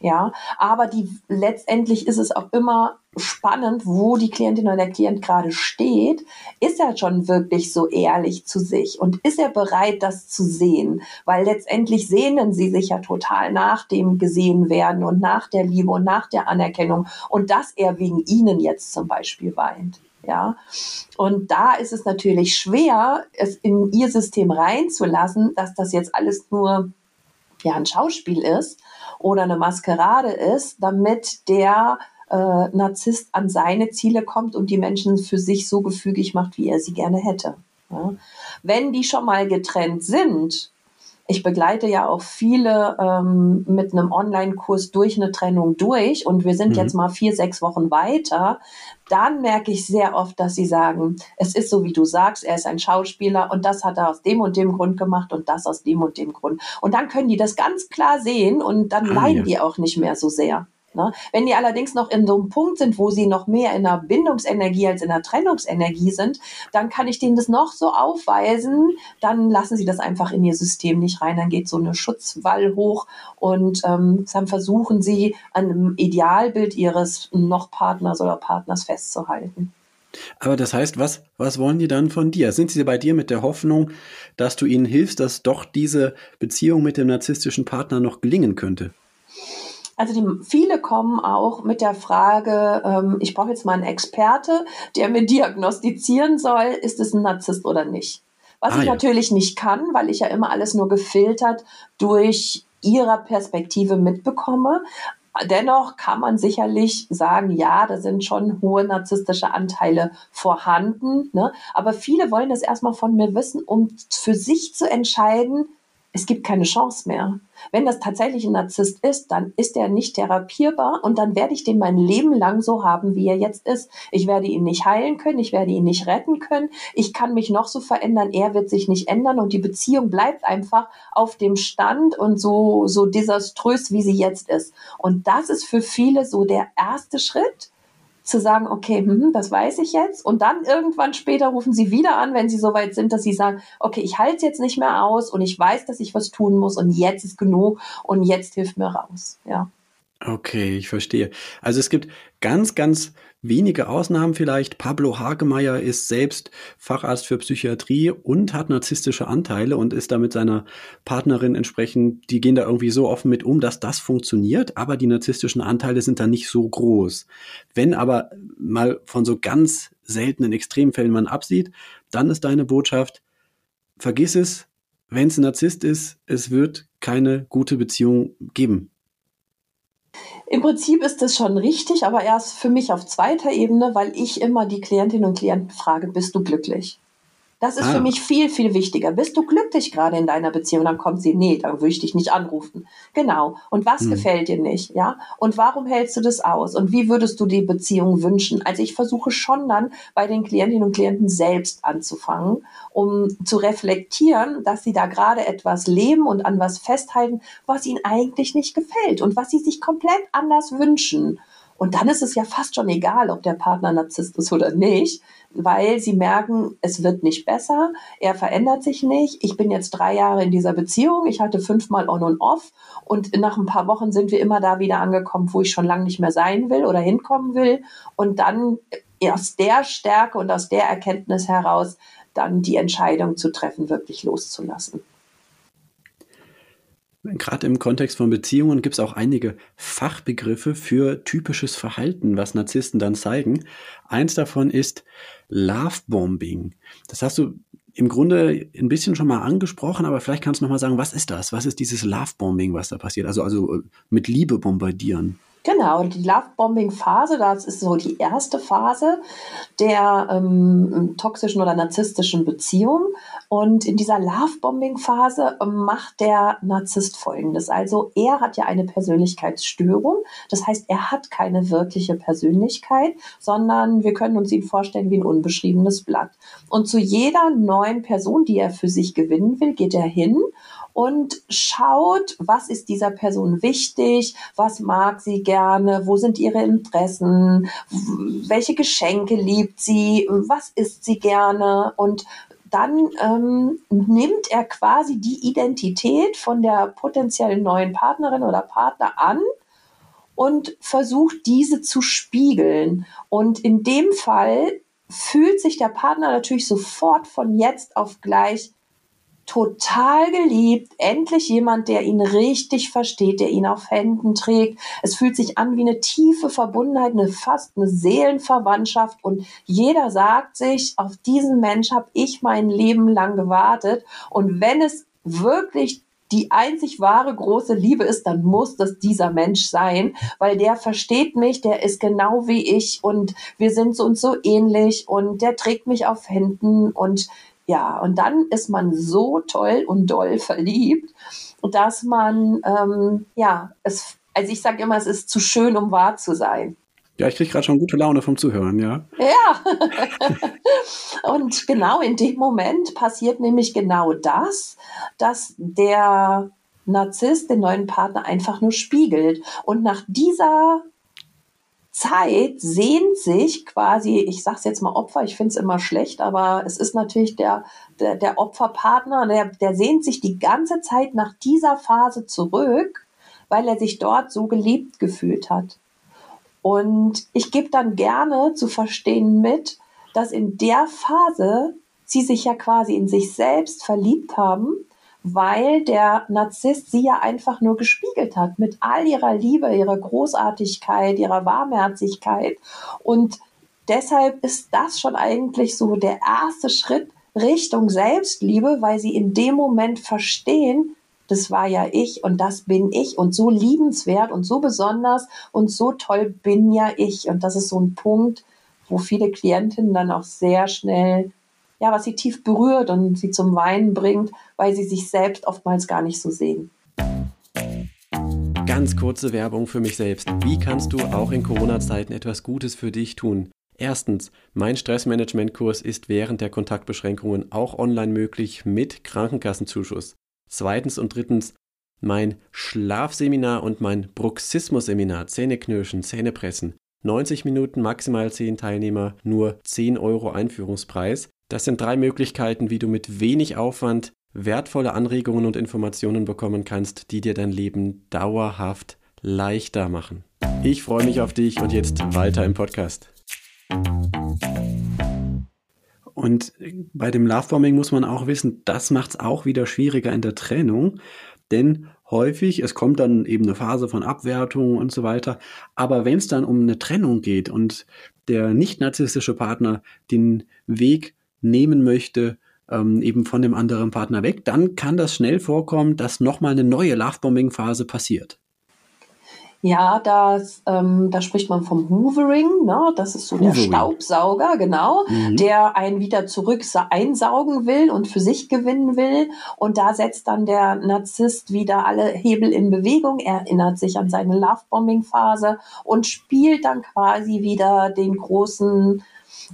Speaker 2: Ja, aber die, letztendlich ist es auch immer spannend, wo die Klientin oder der Klient gerade steht. Ist er schon wirklich so ehrlich zu sich und ist er bereit, das zu sehen? Weil letztendlich sehnen sie sich ja total nach dem gesehen werden und nach der Liebe und nach der Anerkennung und dass er wegen ihnen jetzt zum Beispiel weint. Ja, und da ist es natürlich schwer, es in ihr System reinzulassen, dass das jetzt alles nur ja ein Schauspiel ist oder eine Maskerade ist, damit der äh, Narzisst an seine Ziele kommt und die Menschen für sich so gefügig macht, wie er sie gerne hätte. Ja. Wenn die schon mal getrennt sind, ich begleite ja auch viele ähm, mit einem Online-Kurs durch eine Trennung durch und wir sind mhm. jetzt mal vier, sechs Wochen weiter, dann merke ich sehr oft, dass sie sagen, es ist so, wie du sagst, er ist ein Schauspieler und das hat er aus dem und dem Grund gemacht und das aus dem und dem Grund. Und dann können die das ganz klar sehen und dann ah, leiden ja. die auch nicht mehr so sehr. Ne? Wenn die allerdings noch in so einem Punkt sind, wo sie noch mehr in der Bindungsenergie als in der Trennungsenergie sind, dann kann ich denen das noch so aufweisen, dann lassen sie das einfach in ihr System nicht rein, dann geht so eine Schutzwall hoch und ähm, dann versuchen sie an einem Idealbild ihres noch Partners oder Partners festzuhalten.
Speaker 1: Aber das heißt, was, was wollen die dann von dir? Sind sie bei dir mit der Hoffnung, dass du ihnen hilfst, dass doch diese Beziehung mit dem narzisstischen Partner noch gelingen könnte?
Speaker 2: Also die, viele kommen auch mit der Frage, ähm, ich brauche jetzt mal einen Experte, der mir diagnostizieren soll, ist es ein Narzisst oder nicht. Was ah, ich ja. natürlich nicht kann, weil ich ja immer alles nur gefiltert durch ihrer Perspektive mitbekomme. Dennoch kann man sicherlich sagen, ja, da sind schon hohe narzisstische Anteile vorhanden. Ne? Aber viele wollen das erstmal von mir wissen, um für sich zu entscheiden, es gibt keine Chance mehr. Wenn das tatsächlich ein Narzisst ist, dann ist er nicht therapierbar und dann werde ich den mein Leben lang so haben, wie er jetzt ist. Ich werde ihn nicht heilen können, ich werde ihn nicht retten können, ich kann mich noch so verändern, er wird sich nicht ändern und die Beziehung bleibt einfach auf dem Stand und so, so desaströs, wie sie jetzt ist. Und das ist für viele so der erste Schritt, zu sagen, okay, hm, das weiß ich jetzt. Und dann irgendwann später rufen sie wieder an, wenn sie so weit sind, dass sie sagen, okay, ich halte es jetzt nicht mehr aus und ich weiß, dass ich was tun muss und jetzt ist genug und jetzt hilft mir raus. Ja.
Speaker 1: Okay, ich verstehe. Also es gibt ganz, ganz wenige Ausnahmen vielleicht. Pablo Hagemeyer ist selbst Facharzt für Psychiatrie und hat narzisstische Anteile und ist da mit seiner Partnerin entsprechend, die gehen da irgendwie so offen mit um, dass das funktioniert, aber die narzisstischen Anteile sind da nicht so groß. Wenn aber mal von so ganz seltenen Extremfällen man absieht, dann ist deine Botschaft, vergiss es, wenn es ein Narzisst ist, es wird keine gute Beziehung geben.
Speaker 2: Im Prinzip ist das schon richtig, aber erst für mich auf zweiter Ebene, weil ich immer die Klientinnen und Klienten frage, bist du glücklich? Das ist ah. für mich viel, viel wichtiger. Bist du glücklich gerade in deiner Beziehung? Dann kommt sie, nee, dann würde ich dich nicht anrufen. Genau. Und was hm. gefällt dir nicht? Ja. Und warum hältst du das aus? Und wie würdest du die Beziehung wünschen? Also ich versuche schon dann bei den Klientinnen und Klienten selbst anzufangen, um zu reflektieren, dass sie da gerade etwas leben und an was festhalten, was ihnen eigentlich nicht gefällt und was sie sich komplett anders wünschen. Und dann ist es ja fast schon egal, ob der Partner Narzisst ist oder nicht, weil sie merken, es wird nicht besser, er verändert sich nicht. Ich bin jetzt drei Jahre in dieser Beziehung, ich hatte fünfmal On und Off und nach ein paar Wochen sind wir immer da wieder angekommen, wo ich schon lange nicht mehr sein will oder hinkommen will. Und dann aus der Stärke und aus der Erkenntnis heraus dann die Entscheidung zu treffen, wirklich loszulassen.
Speaker 1: Gerade im Kontext von Beziehungen gibt es auch einige Fachbegriffe für typisches Verhalten, was Narzissten dann zeigen. Eins davon ist Lovebombing. Das hast du im Grunde ein bisschen schon mal angesprochen, aber vielleicht kannst du noch mal sagen, was ist das? Was ist dieses Lovebombing, was da passiert? Also, also äh, mit Liebe bombardieren.
Speaker 2: Genau, die Love-Bombing-Phase, das ist so die erste Phase der ähm, toxischen oder narzisstischen Beziehung. Und in dieser Love-Bombing-Phase macht der Narzisst Folgendes. Also er hat ja eine Persönlichkeitsstörung. Das heißt, er hat keine wirkliche Persönlichkeit, sondern wir können uns ihn vorstellen wie ein unbeschriebenes Blatt. Und zu jeder neuen Person, die er für sich gewinnen will, geht er hin und schaut, was ist dieser Person wichtig, was mag sie gerne, wo sind ihre Interessen, welche Geschenke liebt sie, was isst sie gerne und dann ähm, nimmt er quasi die Identität von der potenziellen neuen Partnerin oder Partner an und versucht diese zu spiegeln. Und in dem Fall fühlt sich der Partner natürlich sofort von jetzt auf gleich total geliebt, endlich jemand, der ihn richtig versteht, der ihn auf Händen trägt. Es fühlt sich an wie eine tiefe Verbundenheit, eine fast eine Seelenverwandtschaft. Und jeder sagt sich, auf diesen Mensch habe ich mein Leben lang gewartet. Und wenn es wirklich die einzig wahre große Liebe ist, dann muss das dieser Mensch sein, weil der versteht mich, der ist genau wie ich. Und wir sind uns so ähnlich. Und der trägt mich auf Händen. Und ja, und dann ist man so toll und doll verliebt, dass man, ähm, ja, es, also ich sage immer, es ist zu schön, um wahr zu sein.
Speaker 1: Ja, ich kriege gerade schon gute Laune vom Zuhören, ja.
Speaker 2: Ja. und genau in dem Moment passiert nämlich genau das, dass der Narzisst den neuen Partner einfach nur spiegelt. Und nach dieser Zeit sehnt sich quasi, ich sage es jetzt mal Opfer, ich finde es immer schlecht, aber es ist natürlich der, der, der Opferpartner, der, der sehnt sich die ganze Zeit nach dieser Phase zurück, weil er sich dort so geliebt gefühlt hat. Und ich gebe dann gerne zu verstehen mit, dass in der Phase sie sich ja quasi in sich selbst verliebt haben weil der Narzisst sie ja einfach nur gespiegelt hat mit all ihrer Liebe, ihrer Großartigkeit, ihrer Warmherzigkeit. Und deshalb ist das schon eigentlich so der erste Schritt Richtung Selbstliebe, weil sie in dem Moment verstehen, das war ja ich und das bin ich und so liebenswert und so besonders und so toll bin ja ich. Und das ist so ein Punkt, wo viele Klientinnen dann auch sehr schnell ja, was sie tief berührt und sie zum Weinen bringt, weil sie sich selbst oftmals gar nicht so sehen.
Speaker 1: Ganz kurze Werbung für mich selbst. Wie kannst du auch in Corona-Zeiten etwas Gutes für dich tun? Erstens, mein Stressmanagement-Kurs ist während der Kontaktbeschränkungen auch online möglich mit Krankenkassenzuschuss. Zweitens und drittens, mein Schlafseminar und mein Bruxismus-Seminar Zähneknirschen, Zähnepressen. 90 Minuten, maximal 10 Teilnehmer, nur 10 Euro Einführungspreis. Das sind drei Möglichkeiten, wie du mit wenig Aufwand wertvolle Anregungen und Informationen bekommen kannst, die dir dein Leben dauerhaft leichter machen. Ich freue mich auf dich und jetzt weiter im Podcast. Und bei dem Lovebombing muss man auch wissen, das macht es auch wieder schwieriger in der Trennung, denn häufig, es kommt dann eben eine Phase von Abwertung und so weiter, aber wenn es dann um eine Trennung geht und der nicht narzisstische Partner den Weg nehmen möchte, ähm, eben von dem anderen Partner weg, dann kann das schnell vorkommen, dass nochmal eine neue Lovebombing-Phase passiert.
Speaker 2: Ja, das, ähm, da spricht man vom Hoovering, ne? das ist so Hoovering. der Staubsauger, genau, mhm. der einen wieder zurück einsaugen will und für sich gewinnen will. Und da setzt dann der Narzisst wieder alle Hebel in Bewegung, er erinnert sich an seine Lovebombing-Phase und spielt dann quasi wieder den großen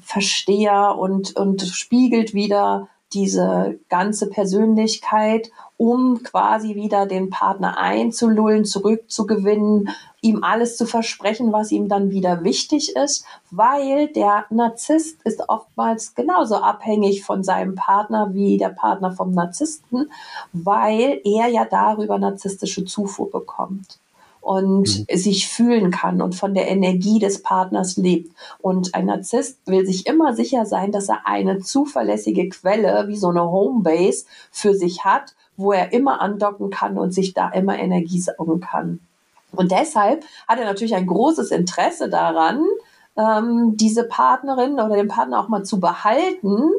Speaker 2: Versteher und, und spiegelt wieder diese ganze Persönlichkeit, um quasi wieder den Partner einzulullen, zurückzugewinnen, ihm alles zu versprechen, was ihm dann wieder wichtig ist, weil der Narzisst ist oftmals genauso abhängig von seinem Partner wie der Partner vom Narzissten, weil er ja darüber narzisstische Zufuhr bekommt und mhm. sich fühlen kann und von der Energie des Partners lebt. Und ein Narzisst will sich immer sicher sein, dass er eine zuverlässige Quelle, wie so eine Homebase, für sich hat, wo er immer andocken kann und sich da immer Energie saugen kann. Und deshalb hat er natürlich ein großes Interesse daran, ähm, diese Partnerin oder den Partner auch mal zu behalten,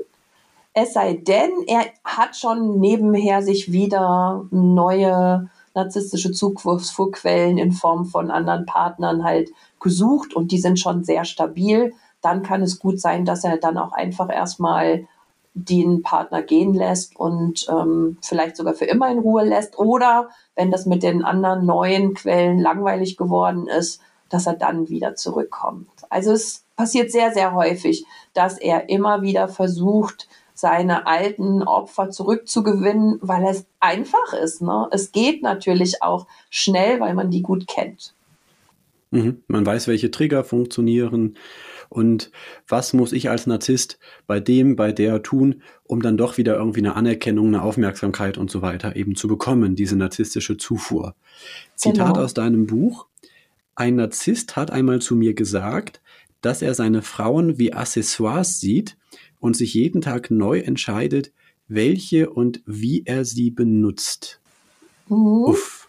Speaker 2: es sei denn, er hat schon nebenher sich wieder neue narzisstische Zugriffsquellen in Form von anderen Partnern halt gesucht und die sind schon sehr stabil. Dann kann es gut sein, dass er dann auch einfach erstmal den Partner gehen lässt und ähm, vielleicht sogar für immer in Ruhe lässt. Oder wenn das mit den anderen neuen Quellen langweilig geworden ist, dass er dann wieder zurückkommt. Also es passiert sehr, sehr häufig, dass er immer wieder versucht, seine alten Opfer zurückzugewinnen, weil es einfach ist. Ne? Es geht natürlich auch schnell, weil man die gut kennt.
Speaker 1: Mhm. Man weiß, welche Trigger funktionieren und was muss ich als Narzisst bei dem, bei der tun, um dann doch wieder irgendwie eine Anerkennung, eine Aufmerksamkeit und so weiter eben zu bekommen, diese narzisstische Zufuhr. Zitat genau. aus deinem Buch. Ein Narzisst hat einmal zu mir gesagt, dass er seine Frauen wie Accessoires sieht, und sich jeden Tag neu entscheidet, welche und wie er sie benutzt.
Speaker 2: Mhm. Uff.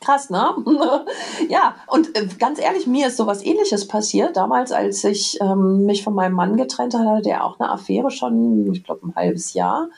Speaker 2: Krass, ne? ja, und äh, ganz ehrlich, mir ist sowas ähnliches passiert. Damals, als ich ähm, mich von meinem Mann getrennt hatte, der auch eine Affäre schon, ich glaube, ein halbes Jahr.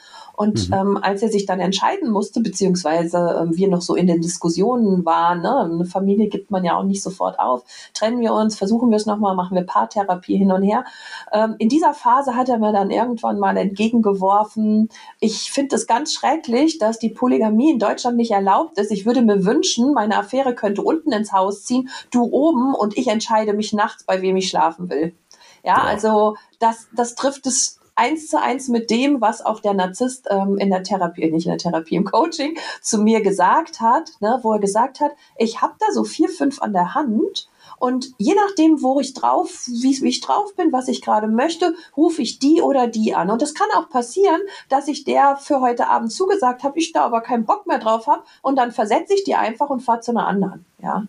Speaker 2: Und mhm. ähm, als er sich dann entscheiden musste, beziehungsweise äh, wir noch so in den Diskussionen waren, ne, eine Familie gibt man ja auch nicht sofort auf, trennen wir uns, versuchen wir es nochmal, machen wir Paartherapie hin und her. Ähm, in dieser Phase hat er mir dann irgendwann mal entgegengeworfen, ich finde es ganz schrecklich, dass die Polygamie in Deutschland nicht erlaubt ist. Ich würde mir wünschen, meine Affäre könnte unten ins Haus ziehen, du oben und ich entscheide mich nachts, bei wem ich schlafen will. Ja, ja. also das, das trifft es eins zu eins mit dem, was auch der Narzisst ähm, in der Therapie, nicht in der Therapie, im Coaching zu mir gesagt hat, ne, wo er gesagt hat, ich habe da so vier, fünf an der Hand und je nachdem, wo ich drauf, wie, ich drauf bin, was ich gerade möchte, rufe ich die oder die an. Und es kann auch passieren, dass ich der für heute Abend zugesagt habe, ich da aber keinen Bock mehr drauf habe und dann versetze ich die einfach und fahre zu einer anderen. Ja.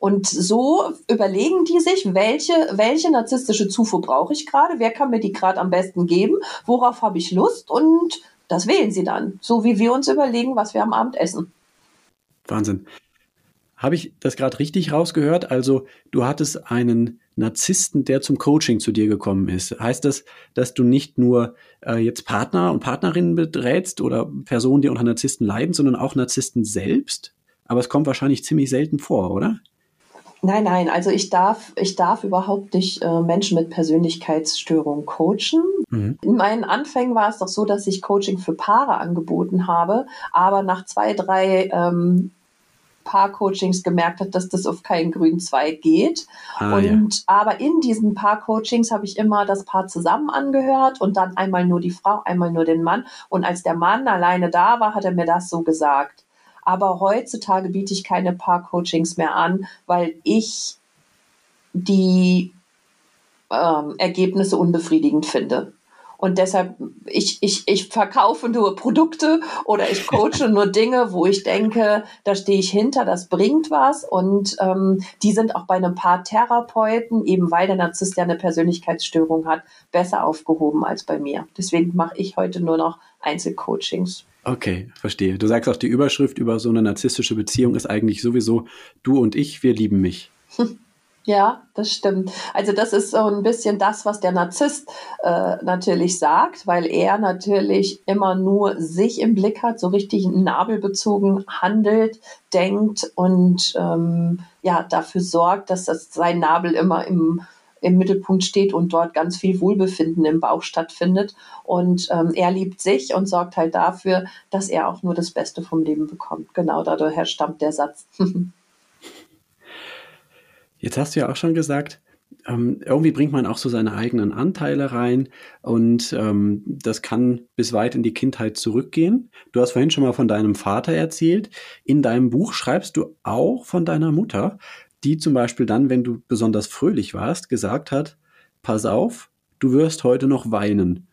Speaker 2: Und so überlegen die sich, welche, welche narzisstische Zufuhr brauche ich gerade, wer kann mir die gerade am besten geben, worauf habe ich Lust und das wählen sie dann, so wie wir uns überlegen, was wir am Abend essen.
Speaker 1: Wahnsinn. Habe ich das gerade richtig rausgehört? Also du hattest einen Narzissten, der zum Coaching zu dir gekommen ist. Heißt das, dass du nicht nur äh, jetzt Partner und Partnerinnen berätst oder Personen, die unter Narzissten leiden, sondern auch Narzissten selbst? Aber es kommt wahrscheinlich ziemlich selten vor, oder?
Speaker 2: Nein, nein, also ich darf, ich darf überhaupt nicht äh, Menschen mit Persönlichkeitsstörungen coachen. Mhm. In meinen Anfängen war es doch so, dass ich Coaching für Paare angeboten habe, aber nach zwei, drei ähm, Paar-Coachings gemerkt hat, dass das auf keinen grünen Zweig geht. Ah, und ja. aber in diesen Paar-Coachings habe ich immer das Paar zusammen angehört und dann einmal nur die Frau, einmal nur den Mann. Und als der Mann alleine da war, hat er mir das so gesagt. Aber heutzutage biete ich keine Paar-Coachings mehr an, weil ich die ähm, Ergebnisse unbefriedigend finde. Und deshalb, ich, ich, ich verkaufe nur Produkte oder ich coache nur Dinge, wo ich denke, da stehe ich hinter, das bringt was. Und ähm, die sind auch bei einem paar Therapeuten, eben weil der Narzisst ja eine Persönlichkeitsstörung hat, besser aufgehoben als bei mir. Deswegen mache ich heute nur noch Einzelcoachings.
Speaker 1: Okay, verstehe. Du sagst auch, die Überschrift über so eine narzisstische Beziehung ist eigentlich sowieso du und ich, wir lieben mich.
Speaker 2: Ja, das stimmt. Also das ist so ein bisschen das, was der Narzisst äh, natürlich sagt, weil er natürlich immer nur sich im Blick hat, so richtig nabelbezogen handelt, denkt und ähm, ja dafür sorgt, dass das sein Nabel immer im im Mittelpunkt steht und dort ganz viel Wohlbefinden im Bauch stattfindet. Und ähm, er liebt sich und sorgt halt dafür, dass er auch nur das Beste vom Leben bekommt. Genau daher stammt der Satz.
Speaker 1: Jetzt hast du ja auch schon gesagt, ähm, irgendwie bringt man auch so seine eigenen Anteile rein und ähm, das kann bis weit in die Kindheit zurückgehen. Du hast vorhin schon mal von deinem Vater erzählt. In deinem Buch schreibst du auch von deiner Mutter, die zum Beispiel dann, wenn du besonders fröhlich warst, gesagt hat, pass auf, du wirst heute noch weinen.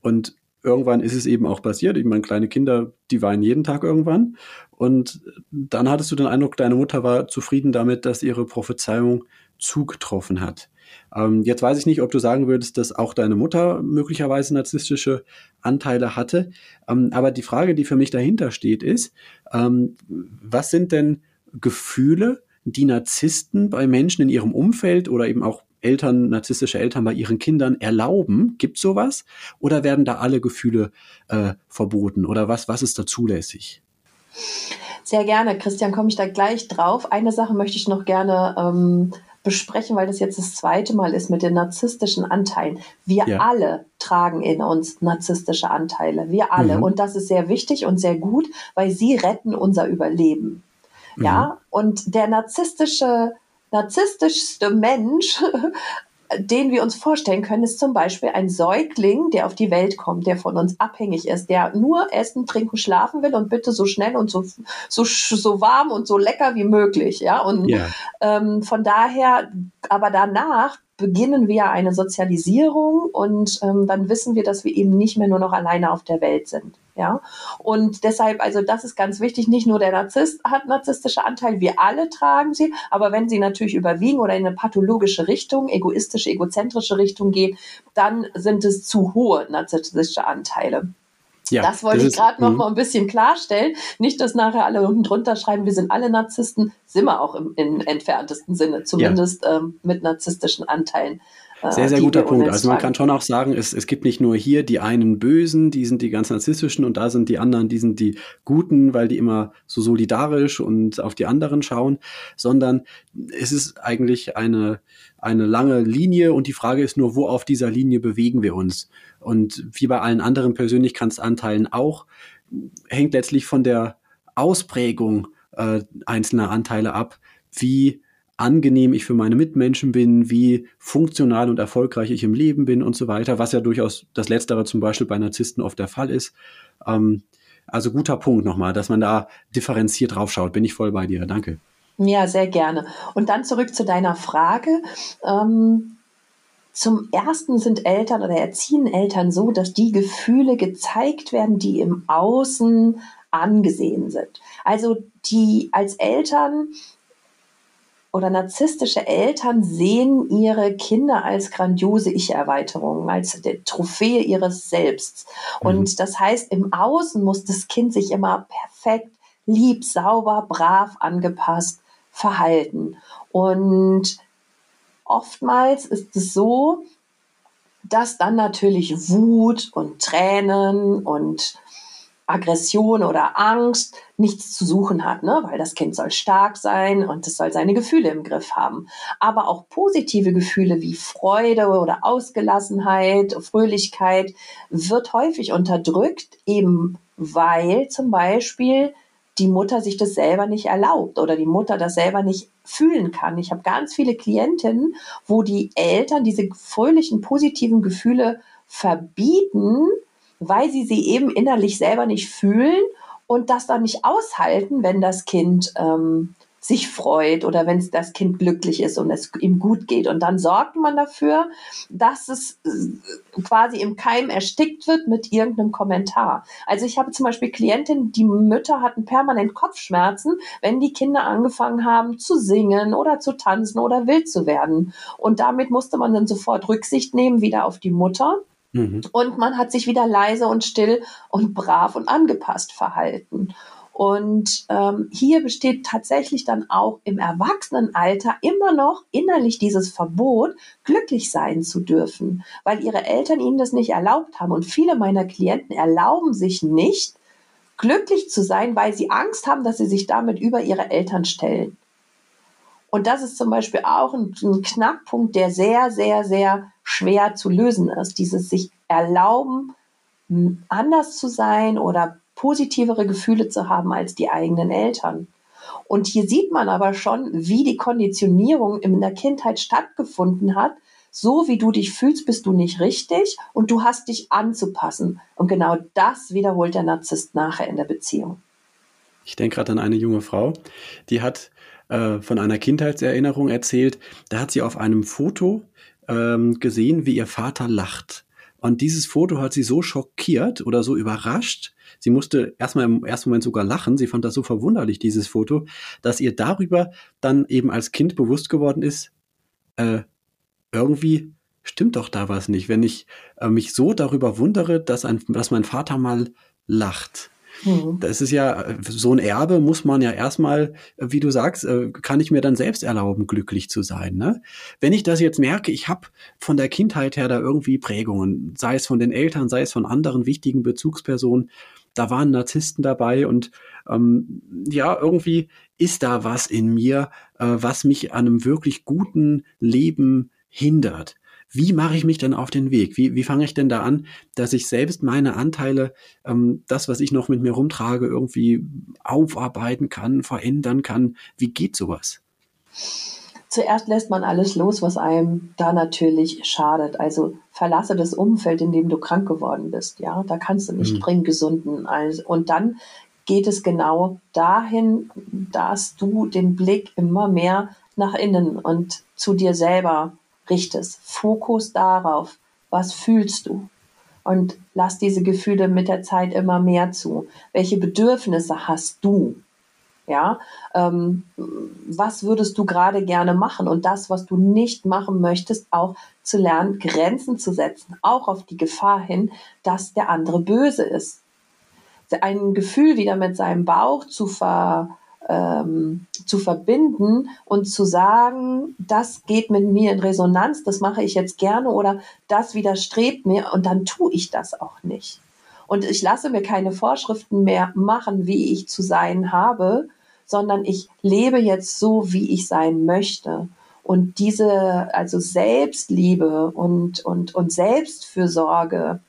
Speaker 1: Und irgendwann ist es eben auch passiert. Ich meine, kleine Kinder, die weinen jeden Tag irgendwann. Und dann hattest du den Eindruck, deine Mutter war zufrieden damit, dass ihre Prophezeiung zugetroffen hat. Ähm, jetzt weiß ich nicht, ob du sagen würdest, dass auch deine Mutter möglicherweise narzisstische Anteile hatte. Ähm, aber die Frage, die für mich dahinter steht, ist, ähm, was sind denn Gefühle, die Narzissten bei Menschen in ihrem Umfeld oder eben auch Eltern, narzisstische Eltern bei ihren Kindern erlauben? Gibt sowas? Oder werden da alle Gefühle äh, verboten? Oder was, was ist da zulässig?
Speaker 2: Sehr gerne, Christian, komme ich da gleich drauf. Eine Sache möchte ich noch gerne ähm, besprechen, weil das jetzt das zweite Mal ist mit den narzisstischen Anteilen. Wir ja. alle tragen in uns narzisstische Anteile. Wir alle. Mhm. Und das ist sehr wichtig und sehr gut, weil sie retten unser Überleben. Mhm. Ja, und der narzisstische, narzisstischste Mensch den wir uns vorstellen können, ist zum Beispiel ein Säugling, der auf die Welt kommt, der von uns abhängig ist, der nur essen, trinken, schlafen will und bitte so schnell und so, so, so warm und so lecker wie möglich. Ja, und yeah. ähm, von daher, aber danach beginnen wir eine Sozialisierung und ähm, dann wissen wir, dass wir eben nicht mehr nur noch alleine auf der Welt sind. Ja, und deshalb, also das ist ganz wichtig. Nicht nur der Narzisst hat narzisstische Anteile, wir alle tragen sie, aber wenn sie natürlich überwiegen oder in eine pathologische Richtung, egoistische, egozentrische Richtung gehen, dann sind es zu hohe narzisstische Anteile. Ja, das wollte das ich gerade noch mhm. mal ein bisschen klarstellen. Nicht, dass nachher alle unten drunter schreiben, wir sind alle Narzissten, sind wir auch im, im entferntesten Sinne, zumindest ja. ähm, mit narzisstischen Anteilen.
Speaker 1: Äh, sehr, sehr guter Punkt. Also man kann schon auch sagen, es, es gibt nicht nur hier die einen Bösen, die sind die ganz narzisstischen und da sind die anderen, die sind die Guten, weil die immer so solidarisch und auf die anderen schauen, sondern es ist eigentlich eine, eine lange Linie und die Frage ist nur, wo auf dieser Linie bewegen wir uns? Und wie bei allen anderen Persönlichkeitsanteilen auch, hängt letztlich von der Ausprägung äh, einzelner Anteile ab, wie angenehm ich für meine Mitmenschen bin, wie funktional und erfolgreich ich im Leben bin und so weiter, was ja durchaus das Letztere zum Beispiel bei Narzissten oft der Fall ist. Ähm, also guter Punkt nochmal, dass man da differenziert draufschaut. Bin ich voll bei dir. Danke.
Speaker 2: Ja, sehr gerne. Und dann zurück zu deiner Frage. Ähm, zum ersten sind Eltern oder erziehen Eltern so, dass die Gefühle gezeigt werden, die im Außen angesehen sind. Also die als Eltern oder narzisstische Eltern sehen ihre Kinder als grandiose Ich-Erweiterung, als Trophäe ihres Selbst. Mhm. Und das heißt, im Außen muss das Kind sich immer perfekt, lieb, sauber, brav, angepasst verhalten. Und oftmals ist es so, dass dann natürlich Wut und Tränen und Aggression oder Angst nichts zu suchen hat, ne? weil das Kind soll stark sein und es soll seine Gefühle im Griff haben. Aber auch positive Gefühle wie Freude oder Ausgelassenheit, Fröhlichkeit wird häufig unterdrückt, eben weil zum Beispiel die Mutter sich das selber nicht erlaubt oder die Mutter das selber nicht fühlen kann. Ich habe ganz viele Klientinnen, wo die Eltern diese fröhlichen, positiven Gefühle verbieten, weil sie sie eben innerlich selber nicht fühlen und das dann nicht aushalten, wenn das Kind ähm, sich freut oder wenn das Kind glücklich ist und es ihm gut geht. Und dann sorgt man dafür, dass es äh, quasi im Keim erstickt wird mit irgendeinem Kommentar. Also ich habe zum Beispiel Klientinnen, die Mütter hatten permanent Kopfschmerzen, wenn die Kinder angefangen haben zu singen oder zu tanzen oder wild zu werden. Und damit musste man dann sofort Rücksicht nehmen wieder auf die Mutter Mhm. Und man hat sich wieder leise und still und brav und angepasst verhalten. Und ähm, hier besteht tatsächlich dann auch im Erwachsenenalter immer noch innerlich dieses Verbot, glücklich sein zu dürfen, weil ihre Eltern ihnen das nicht erlaubt haben. Und viele meiner Klienten erlauben sich nicht, glücklich zu sein, weil sie Angst haben, dass sie sich damit über ihre Eltern stellen. Und das ist zum Beispiel auch ein, ein Knackpunkt, der sehr, sehr, sehr schwer zu lösen ist. Dieses sich erlauben, anders zu sein oder positivere Gefühle zu haben als die eigenen Eltern. Und hier sieht man aber schon, wie die Konditionierung in der Kindheit stattgefunden hat. So wie du dich fühlst, bist du nicht richtig und du hast dich anzupassen. Und genau das wiederholt der Narzisst nachher in der Beziehung.
Speaker 1: Ich denke gerade an eine junge Frau, die hat äh, von einer Kindheitserinnerung erzählt. Da hat sie auf einem Foto ähm, gesehen, wie ihr Vater lacht. Und dieses Foto hat sie so schockiert oder so überrascht. Sie musste erstmal im ersten Moment sogar lachen. Sie fand das so verwunderlich, dieses Foto, dass ihr darüber dann eben als Kind bewusst geworden ist, äh, irgendwie stimmt doch da was nicht, wenn ich äh, mich so darüber wundere, dass, ein, dass mein Vater mal lacht. Mhm. Das ist ja, so ein Erbe muss man ja erstmal, wie du sagst, äh, kann ich mir dann selbst erlauben, glücklich zu sein. Ne? Wenn ich das jetzt merke, ich habe von der Kindheit her da irgendwie Prägungen, sei es von den Eltern, sei es von anderen wichtigen Bezugspersonen, da waren Narzissten dabei und ähm, ja, irgendwie ist da was in mir, äh, was mich an einem wirklich guten Leben hindert wie mache ich mich denn auf den Weg? Wie, wie fange ich denn da an, dass ich selbst meine Anteile, ähm, das, was ich noch mit mir rumtrage, irgendwie aufarbeiten kann, verändern kann? Wie geht sowas?
Speaker 2: Zuerst lässt man alles los, was einem da natürlich schadet. Also verlasse das Umfeld, in dem du krank geworden bist. Ja, da kannst du nicht mhm. bringen, gesunden. Also, und dann geht es genau dahin, dass du den Blick immer mehr nach innen und zu dir selber richtest. Fokus darauf, was fühlst du? Und lass diese Gefühle mit der Zeit immer mehr zu. Welche Bedürfnisse hast du? Ja, ähm, was würdest du gerade gerne machen? Und das, was du nicht machen möchtest, auch zu lernen, Grenzen zu setzen, auch auf die Gefahr hin, dass der andere böse ist. Ein Gefühl wieder mit seinem Bauch zu ver, ähm, zu verbinden und zu sagen, das geht mit mir in Resonanz, das mache ich jetzt gerne oder das widerstrebt mir und dann tue ich das auch nicht. Und ich lasse mir keine Vorschriften mehr machen, wie ich zu sein habe, sondern ich lebe jetzt so, wie ich sein möchte. Und diese, also Selbstliebe und, und, und Selbstfürsorge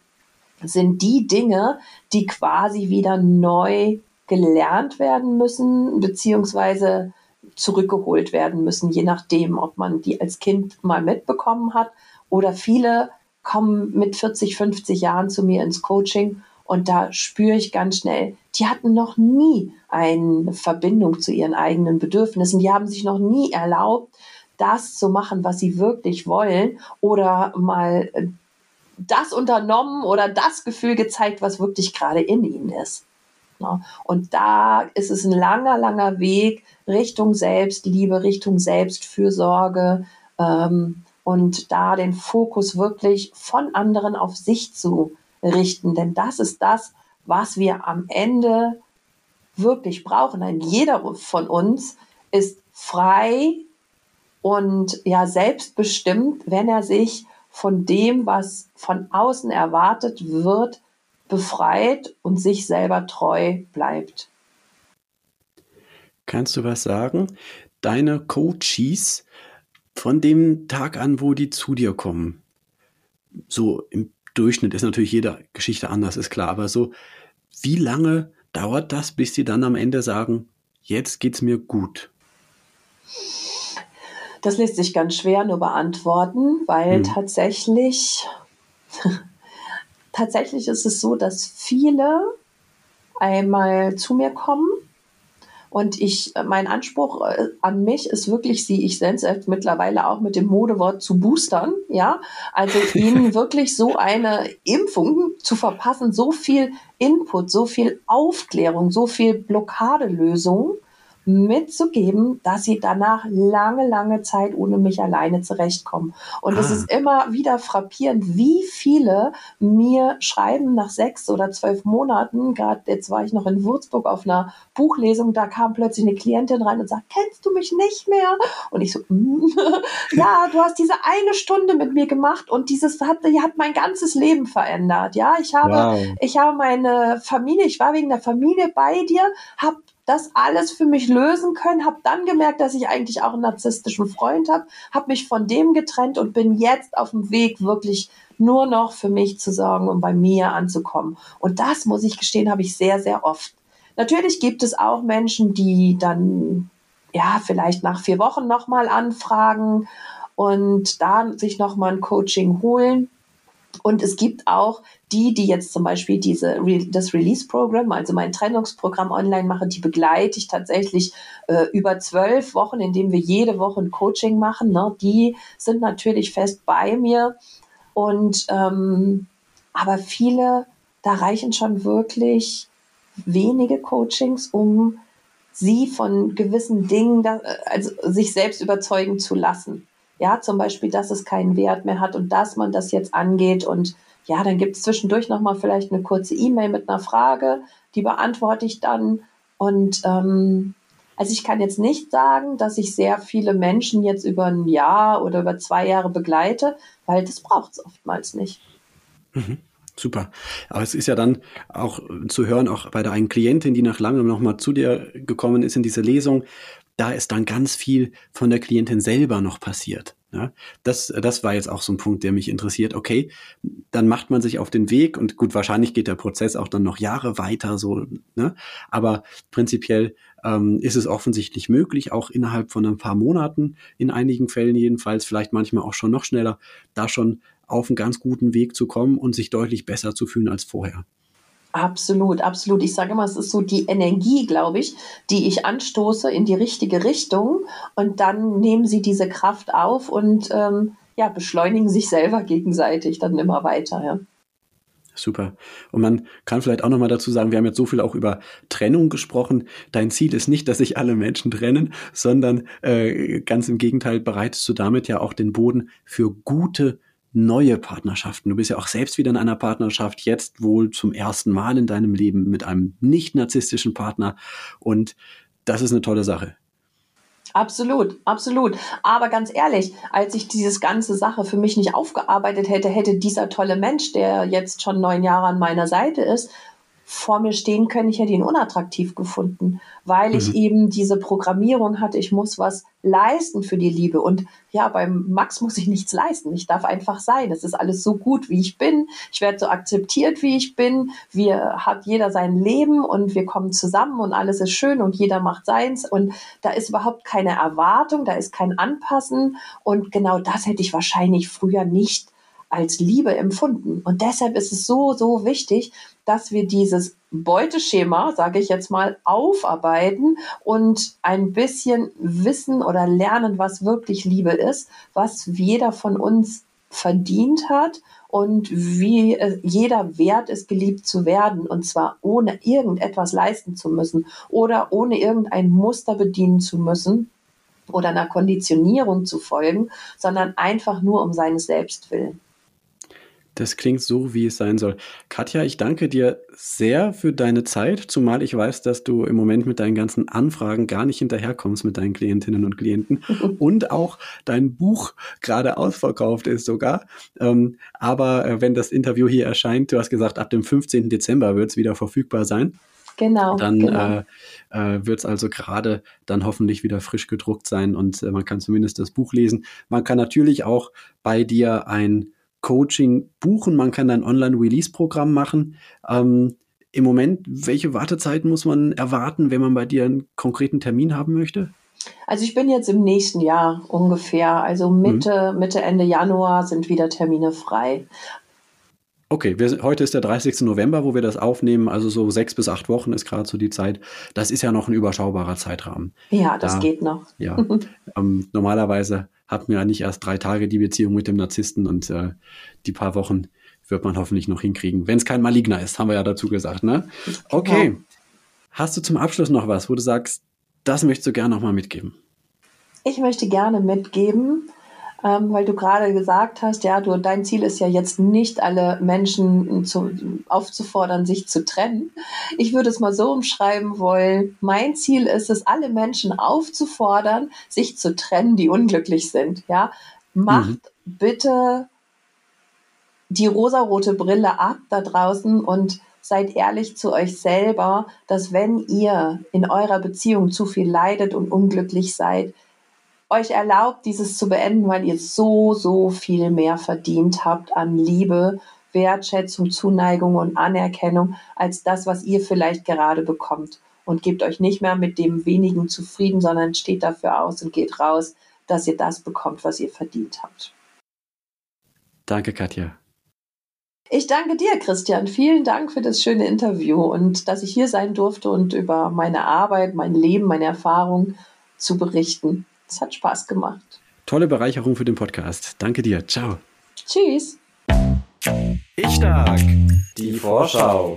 Speaker 2: sind die Dinge, die quasi wieder neu gelernt werden müssen, beziehungsweise zurückgeholt werden müssen, je nachdem, ob man die als Kind mal mitbekommen hat oder viele kommen mit 40, 50 Jahren zu mir ins Coaching und da spüre ich ganz schnell, die hatten noch nie eine Verbindung zu ihren eigenen Bedürfnissen, die haben sich noch nie erlaubt, das zu machen, was sie wirklich wollen oder mal das unternommen oder das Gefühl gezeigt, was wirklich gerade in ihnen ist. Ne? Und da ist es ein langer, langer Weg Richtung Selbstliebe, Richtung Selbstfürsorge ähm, und da den Fokus wirklich von anderen auf sich zu richten. Denn das ist das, was wir am Ende wirklich brauchen. Denn jeder von uns ist frei und ja selbstbestimmt, wenn er sich von dem, was von außen erwartet wird, befreit und sich selber treu bleibt.
Speaker 1: Kannst du was sagen? Deine Coaches von dem Tag an, wo die zu dir kommen, so im Durchschnitt ist natürlich jede Geschichte anders, ist klar, aber so, wie lange dauert das, bis sie dann am Ende sagen, jetzt geht's mir gut?
Speaker 2: Das lässt sich ganz schwer nur beantworten, weil hm. tatsächlich, tatsächlich ist es so, dass viele einmal zu mir kommen und ich, mein Anspruch äh, an mich ist wirklich, sie, ich es mittlerweile auch mit dem Modewort zu boostern, ja. Also ihnen wirklich so eine Impfung zu verpassen, so viel Input, so viel Aufklärung, so viel Blockadelösung, mitzugeben, dass sie danach lange, lange Zeit ohne mich alleine zurechtkommen. Und ah. es ist immer wieder frappierend, wie viele mir schreiben nach sechs oder zwölf Monaten, gerade jetzt war ich noch in Würzburg auf einer Buchlesung, da kam plötzlich eine Klientin rein und sagt, kennst du mich nicht mehr? Und ich so, mm, ja, du hast diese eine Stunde mit mir gemacht und dieses hat, hat mein ganzes Leben verändert. Ja, ich habe, wow. ich habe meine Familie, ich war wegen der Familie bei dir, habe das alles für mich lösen können, habe dann gemerkt, dass ich eigentlich auch einen narzisstischen Freund habe, habe mich von dem getrennt und bin jetzt auf dem Weg, wirklich nur noch für mich zu sorgen und bei mir anzukommen. Und das, muss ich gestehen, habe ich sehr, sehr oft. Natürlich gibt es auch Menschen, die dann ja vielleicht nach vier Wochen nochmal anfragen und da sich nochmal ein Coaching holen. Und es gibt auch die, die jetzt zum Beispiel diese, das Release-Programm, also mein Trennungsprogramm online mache, die begleite ich tatsächlich äh, über zwölf Wochen, indem wir jede Woche ein Coaching machen. Ne? Die sind natürlich fest bei mir. Und ähm, aber viele, da reichen schon wirklich wenige Coachings, um sie von gewissen Dingen, da, also sich selbst überzeugen zu lassen. Ja, zum Beispiel, dass es keinen Wert mehr hat und dass man das jetzt angeht. Und ja, dann gibt es zwischendurch nochmal vielleicht eine kurze E-Mail mit einer Frage, die beantworte ich dann. Und ähm, also ich kann jetzt nicht sagen, dass ich sehr viele Menschen jetzt über ein Jahr oder über zwei Jahre begleite, weil das braucht es oftmals nicht.
Speaker 1: Mhm. Super. Aber es ist ja dann auch zu hören, auch bei der einen Klientin, die nach langem nochmal zu dir gekommen ist in diese Lesung, da ist dann ganz viel von der Klientin selber noch passiert. Ja, das, das war jetzt auch so ein Punkt, der mich interessiert. Okay, dann macht man sich auf den Weg und gut, wahrscheinlich geht der Prozess auch dann noch Jahre weiter, so, ne? Aber prinzipiell ähm, ist es offensichtlich möglich, auch innerhalb von ein paar Monaten, in einigen Fällen jedenfalls, vielleicht manchmal auch schon noch schneller, da schon auf einen ganz guten Weg zu kommen und sich deutlich besser zu fühlen als vorher.
Speaker 2: Absolut, absolut. Ich sage immer, es ist so die Energie, glaube ich, die ich anstoße in die richtige Richtung und dann nehmen sie diese Kraft auf und ähm, ja, beschleunigen sich selber gegenseitig dann immer weiter. Ja.
Speaker 1: Super. Und man kann vielleicht auch nochmal dazu sagen, wir haben jetzt so viel auch über Trennung gesprochen. Dein Ziel ist nicht, dass sich alle Menschen trennen, sondern äh, ganz im Gegenteil bereitest du damit ja auch den Boden für gute neue Partnerschaften. Du bist ja auch selbst wieder in einer Partnerschaft, jetzt wohl zum ersten Mal in deinem Leben mit einem nicht narzisstischen Partner. Und das ist eine tolle Sache.
Speaker 2: Absolut, absolut. Aber ganz ehrlich, als ich diese ganze Sache für mich nicht aufgearbeitet hätte, hätte dieser tolle Mensch, der jetzt schon neun Jahre an meiner Seite ist, vor mir stehen können, ich hätte ihn unattraktiv gefunden, weil mhm. ich eben diese Programmierung hatte, ich muss was leisten für die Liebe. Und ja, beim Max muss ich nichts leisten. Ich darf einfach sein. Es ist alles so gut, wie ich bin. Ich werde so akzeptiert, wie ich bin. Wir hat jeder sein Leben und wir kommen zusammen und alles ist schön und jeder macht seins. Und da ist überhaupt keine Erwartung, da ist kein Anpassen. Und genau das hätte ich wahrscheinlich früher nicht als Liebe empfunden. Und deshalb ist es so, so wichtig, dass wir dieses Beuteschema, sage ich jetzt mal, aufarbeiten und ein bisschen wissen oder lernen, was wirklich Liebe ist, was jeder von uns verdient hat und wie jeder wert ist, geliebt zu werden. Und zwar ohne irgendetwas leisten zu müssen oder ohne irgendein Muster bedienen zu müssen oder einer Konditionierung zu folgen, sondern einfach nur um seines Selbst willen.
Speaker 1: Das klingt so, wie es sein soll. Katja, ich danke dir sehr für deine Zeit, zumal ich weiß, dass du im Moment mit deinen ganzen Anfragen gar nicht hinterherkommst mit deinen Klientinnen und Klienten und auch dein Buch gerade ausverkauft ist sogar. Ähm, aber äh, wenn das Interview hier erscheint, du hast gesagt, ab dem 15. Dezember wird es wieder verfügbar sein.
Speaker 2: Genau.
Speaker 1: Dann
Speaker 2: genau.
Speaker 1: Äh, äh, wird es also gerade dann hoffentlich wieder frisch gedruckt sein und äh, man kann zumindest das Buch lesen. Man kann natürlich auch bei dir ein Coaching buchen. Man kann ein Online-Release-Programm machen. Ähm, Im Moment, welche Wartezeit muss man erwarten, wenn man bei dir einen konkreten Termin haben möchte?
Speaker 2: Also ich bin jetzt im nächsten Jahr ungefähr, also Mitte, mhm. Mitte, Ende Januar sind wieder Termine frei.
Speaker 1: Okay, wir, heute ist der 30. November, wo wir das aufnehmen. Also so sechs bis acht Wochen ist gerade so die Zeit. Das ist ja noch ein überschaubarer Zeitrahmen.
Speaker 2: Ja, das da, geht noch.
Speaker 1: Ja, ähm, normalerweise hat man ja nicht erst drei Tage die Beziehung mit dem Narzissten und äh, die paar Wochen wird man hoffentlich noch hinkriegen. Wenn es kein Maligner ist, haben wir ja dazu gesagt, ne? Okay. Ja. Hast du zum Abschluss noch was, wo du sagst, das möchtest du gerne nochmal mitgeben?
Speaker 2: Ich möchte gerne mitgeben, ähm, weil du gerade gesagt hast, ja, du, dein Ziel ist ja jetzt nicht alle Menschen zu, aufzufordern, sich zu trennen. Ich würde es mal so umschreiben wollen. Mein Ziel ist es, alle Menschen aufzufordern, sich zu trennen, die unglücklich sind. Ja, macht mhm. bitte die rosarote Brille ab da draußen und seid ehrlich zu euch selber, dass wenn ihr in eurer Beziehung zu viel leidet und unglücklich seid, euch erlaubt, dieses zu beenden, weil ihr so, so viel mehr verdient habt an Liebe, Wertschätzung, Zuneigung und Anerkennung als das, was ihr vielleicht gerade bekommt. Und gebt euch nicht mehr mit dem wenigen zufrieden, sondern steht dafür aus und geht raus, dass ihr das bekommt, was ihr verdient habt.
Speaker 1: Danke, Katja.
Speaker 2: Ich danke dir, Christian. Vielen Dank für das schöne Interview und dass ich hier sein durfte und über meine Arbeit, mein Leben, meine Erfahrungen zu berichten. Es hat Spaß gemacht.
Speaker 1: Tolle Bereicherung für den Podcast. Danke dir. Ciao.
Speaker 2: Tschüss.
Speaker 1: Ich stark. Die Vorschau.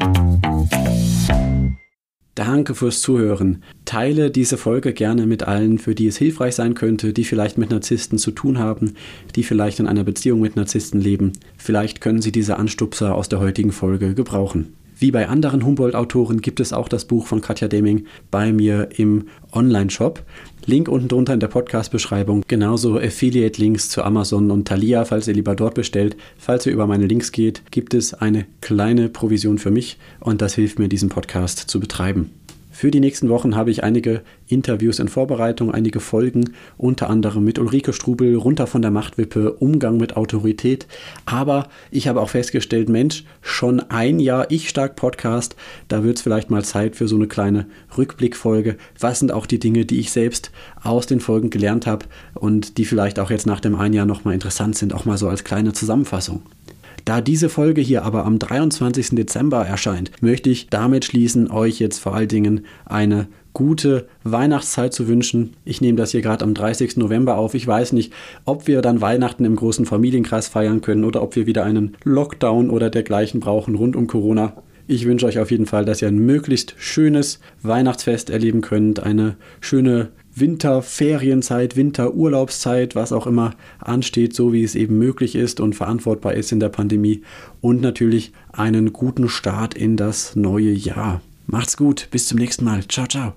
Speaker 1: Danke fürs Zuhören. Teile diese Folge gerne mit allen, für die es hilfreich sein könnte, die vielleicht mit Narzissten zu tun haben, die vielleicht in einer Beziehung mit Narzissten leben. Vielleicht können sie diese Anstupser aus der heutigen Folge gebrauchen. Wie bei anderen Humboldt-Autoren gibt es auch das Buch von Katja Deming bei mir im Online-Shop. Link unten drunter in der Podcast-Beschreibung. Genauso Affiliate-Links zu Amazon und Thalia, falls ihr lieber dort bestellt. Falls ihr über meine Links geht, gibt es eine kleine Provision für mich und das hilft mir, diesen Podcast zu betreiben. Für die nächsten Wochen habe ich einige Interviews in Vorbereitung, einige Folgen, unter anderem mit Ulrike Strubel, runter von der Machtwippe, Umgang mit Autorität. Aber ich habe auch festgestellt, Mensch, schon ein Jahr Ich Stark Podcast, da wird es vielleicht mal Zeit für so eine kleine Rückblickfolge. Was sind auch die Dinge, die ich selbst aus den Folgen gelernt habe und die vielleicht auch jetzt nach dem ein Jahr nochmal interessant sind, auch mal so als kleine Zusammenfassung. Da diese Folge hier aber am 23. Dezember erscheint, möchte ich damit schließen, euch jetzt vor allen Dingen eine gute Weihnachtszeit zu wünschen. Ich nehme das hier gerade am 30. November auf. Ich weiß nicht, ob wir dann Weihnachten im großen Familienkreis feiern können oder ob wir wieder einen Lockdown oder dergleichen brauchen rund um Corona. Ich wünsche euch auf jeden Fall, dass ihr ein möglichst schönes Weihnachtsfest erleben könnt, eine schöne Winterferienzeit, Winterurlaubszeit, was auch immer ansteht, so wie es eben möglich ist und verantwortbar ist in der Pandemie und natürlich einen guten Start in das neue Jahr. Macht's gut, bis zum nächsten Mal. Ciao, ciao.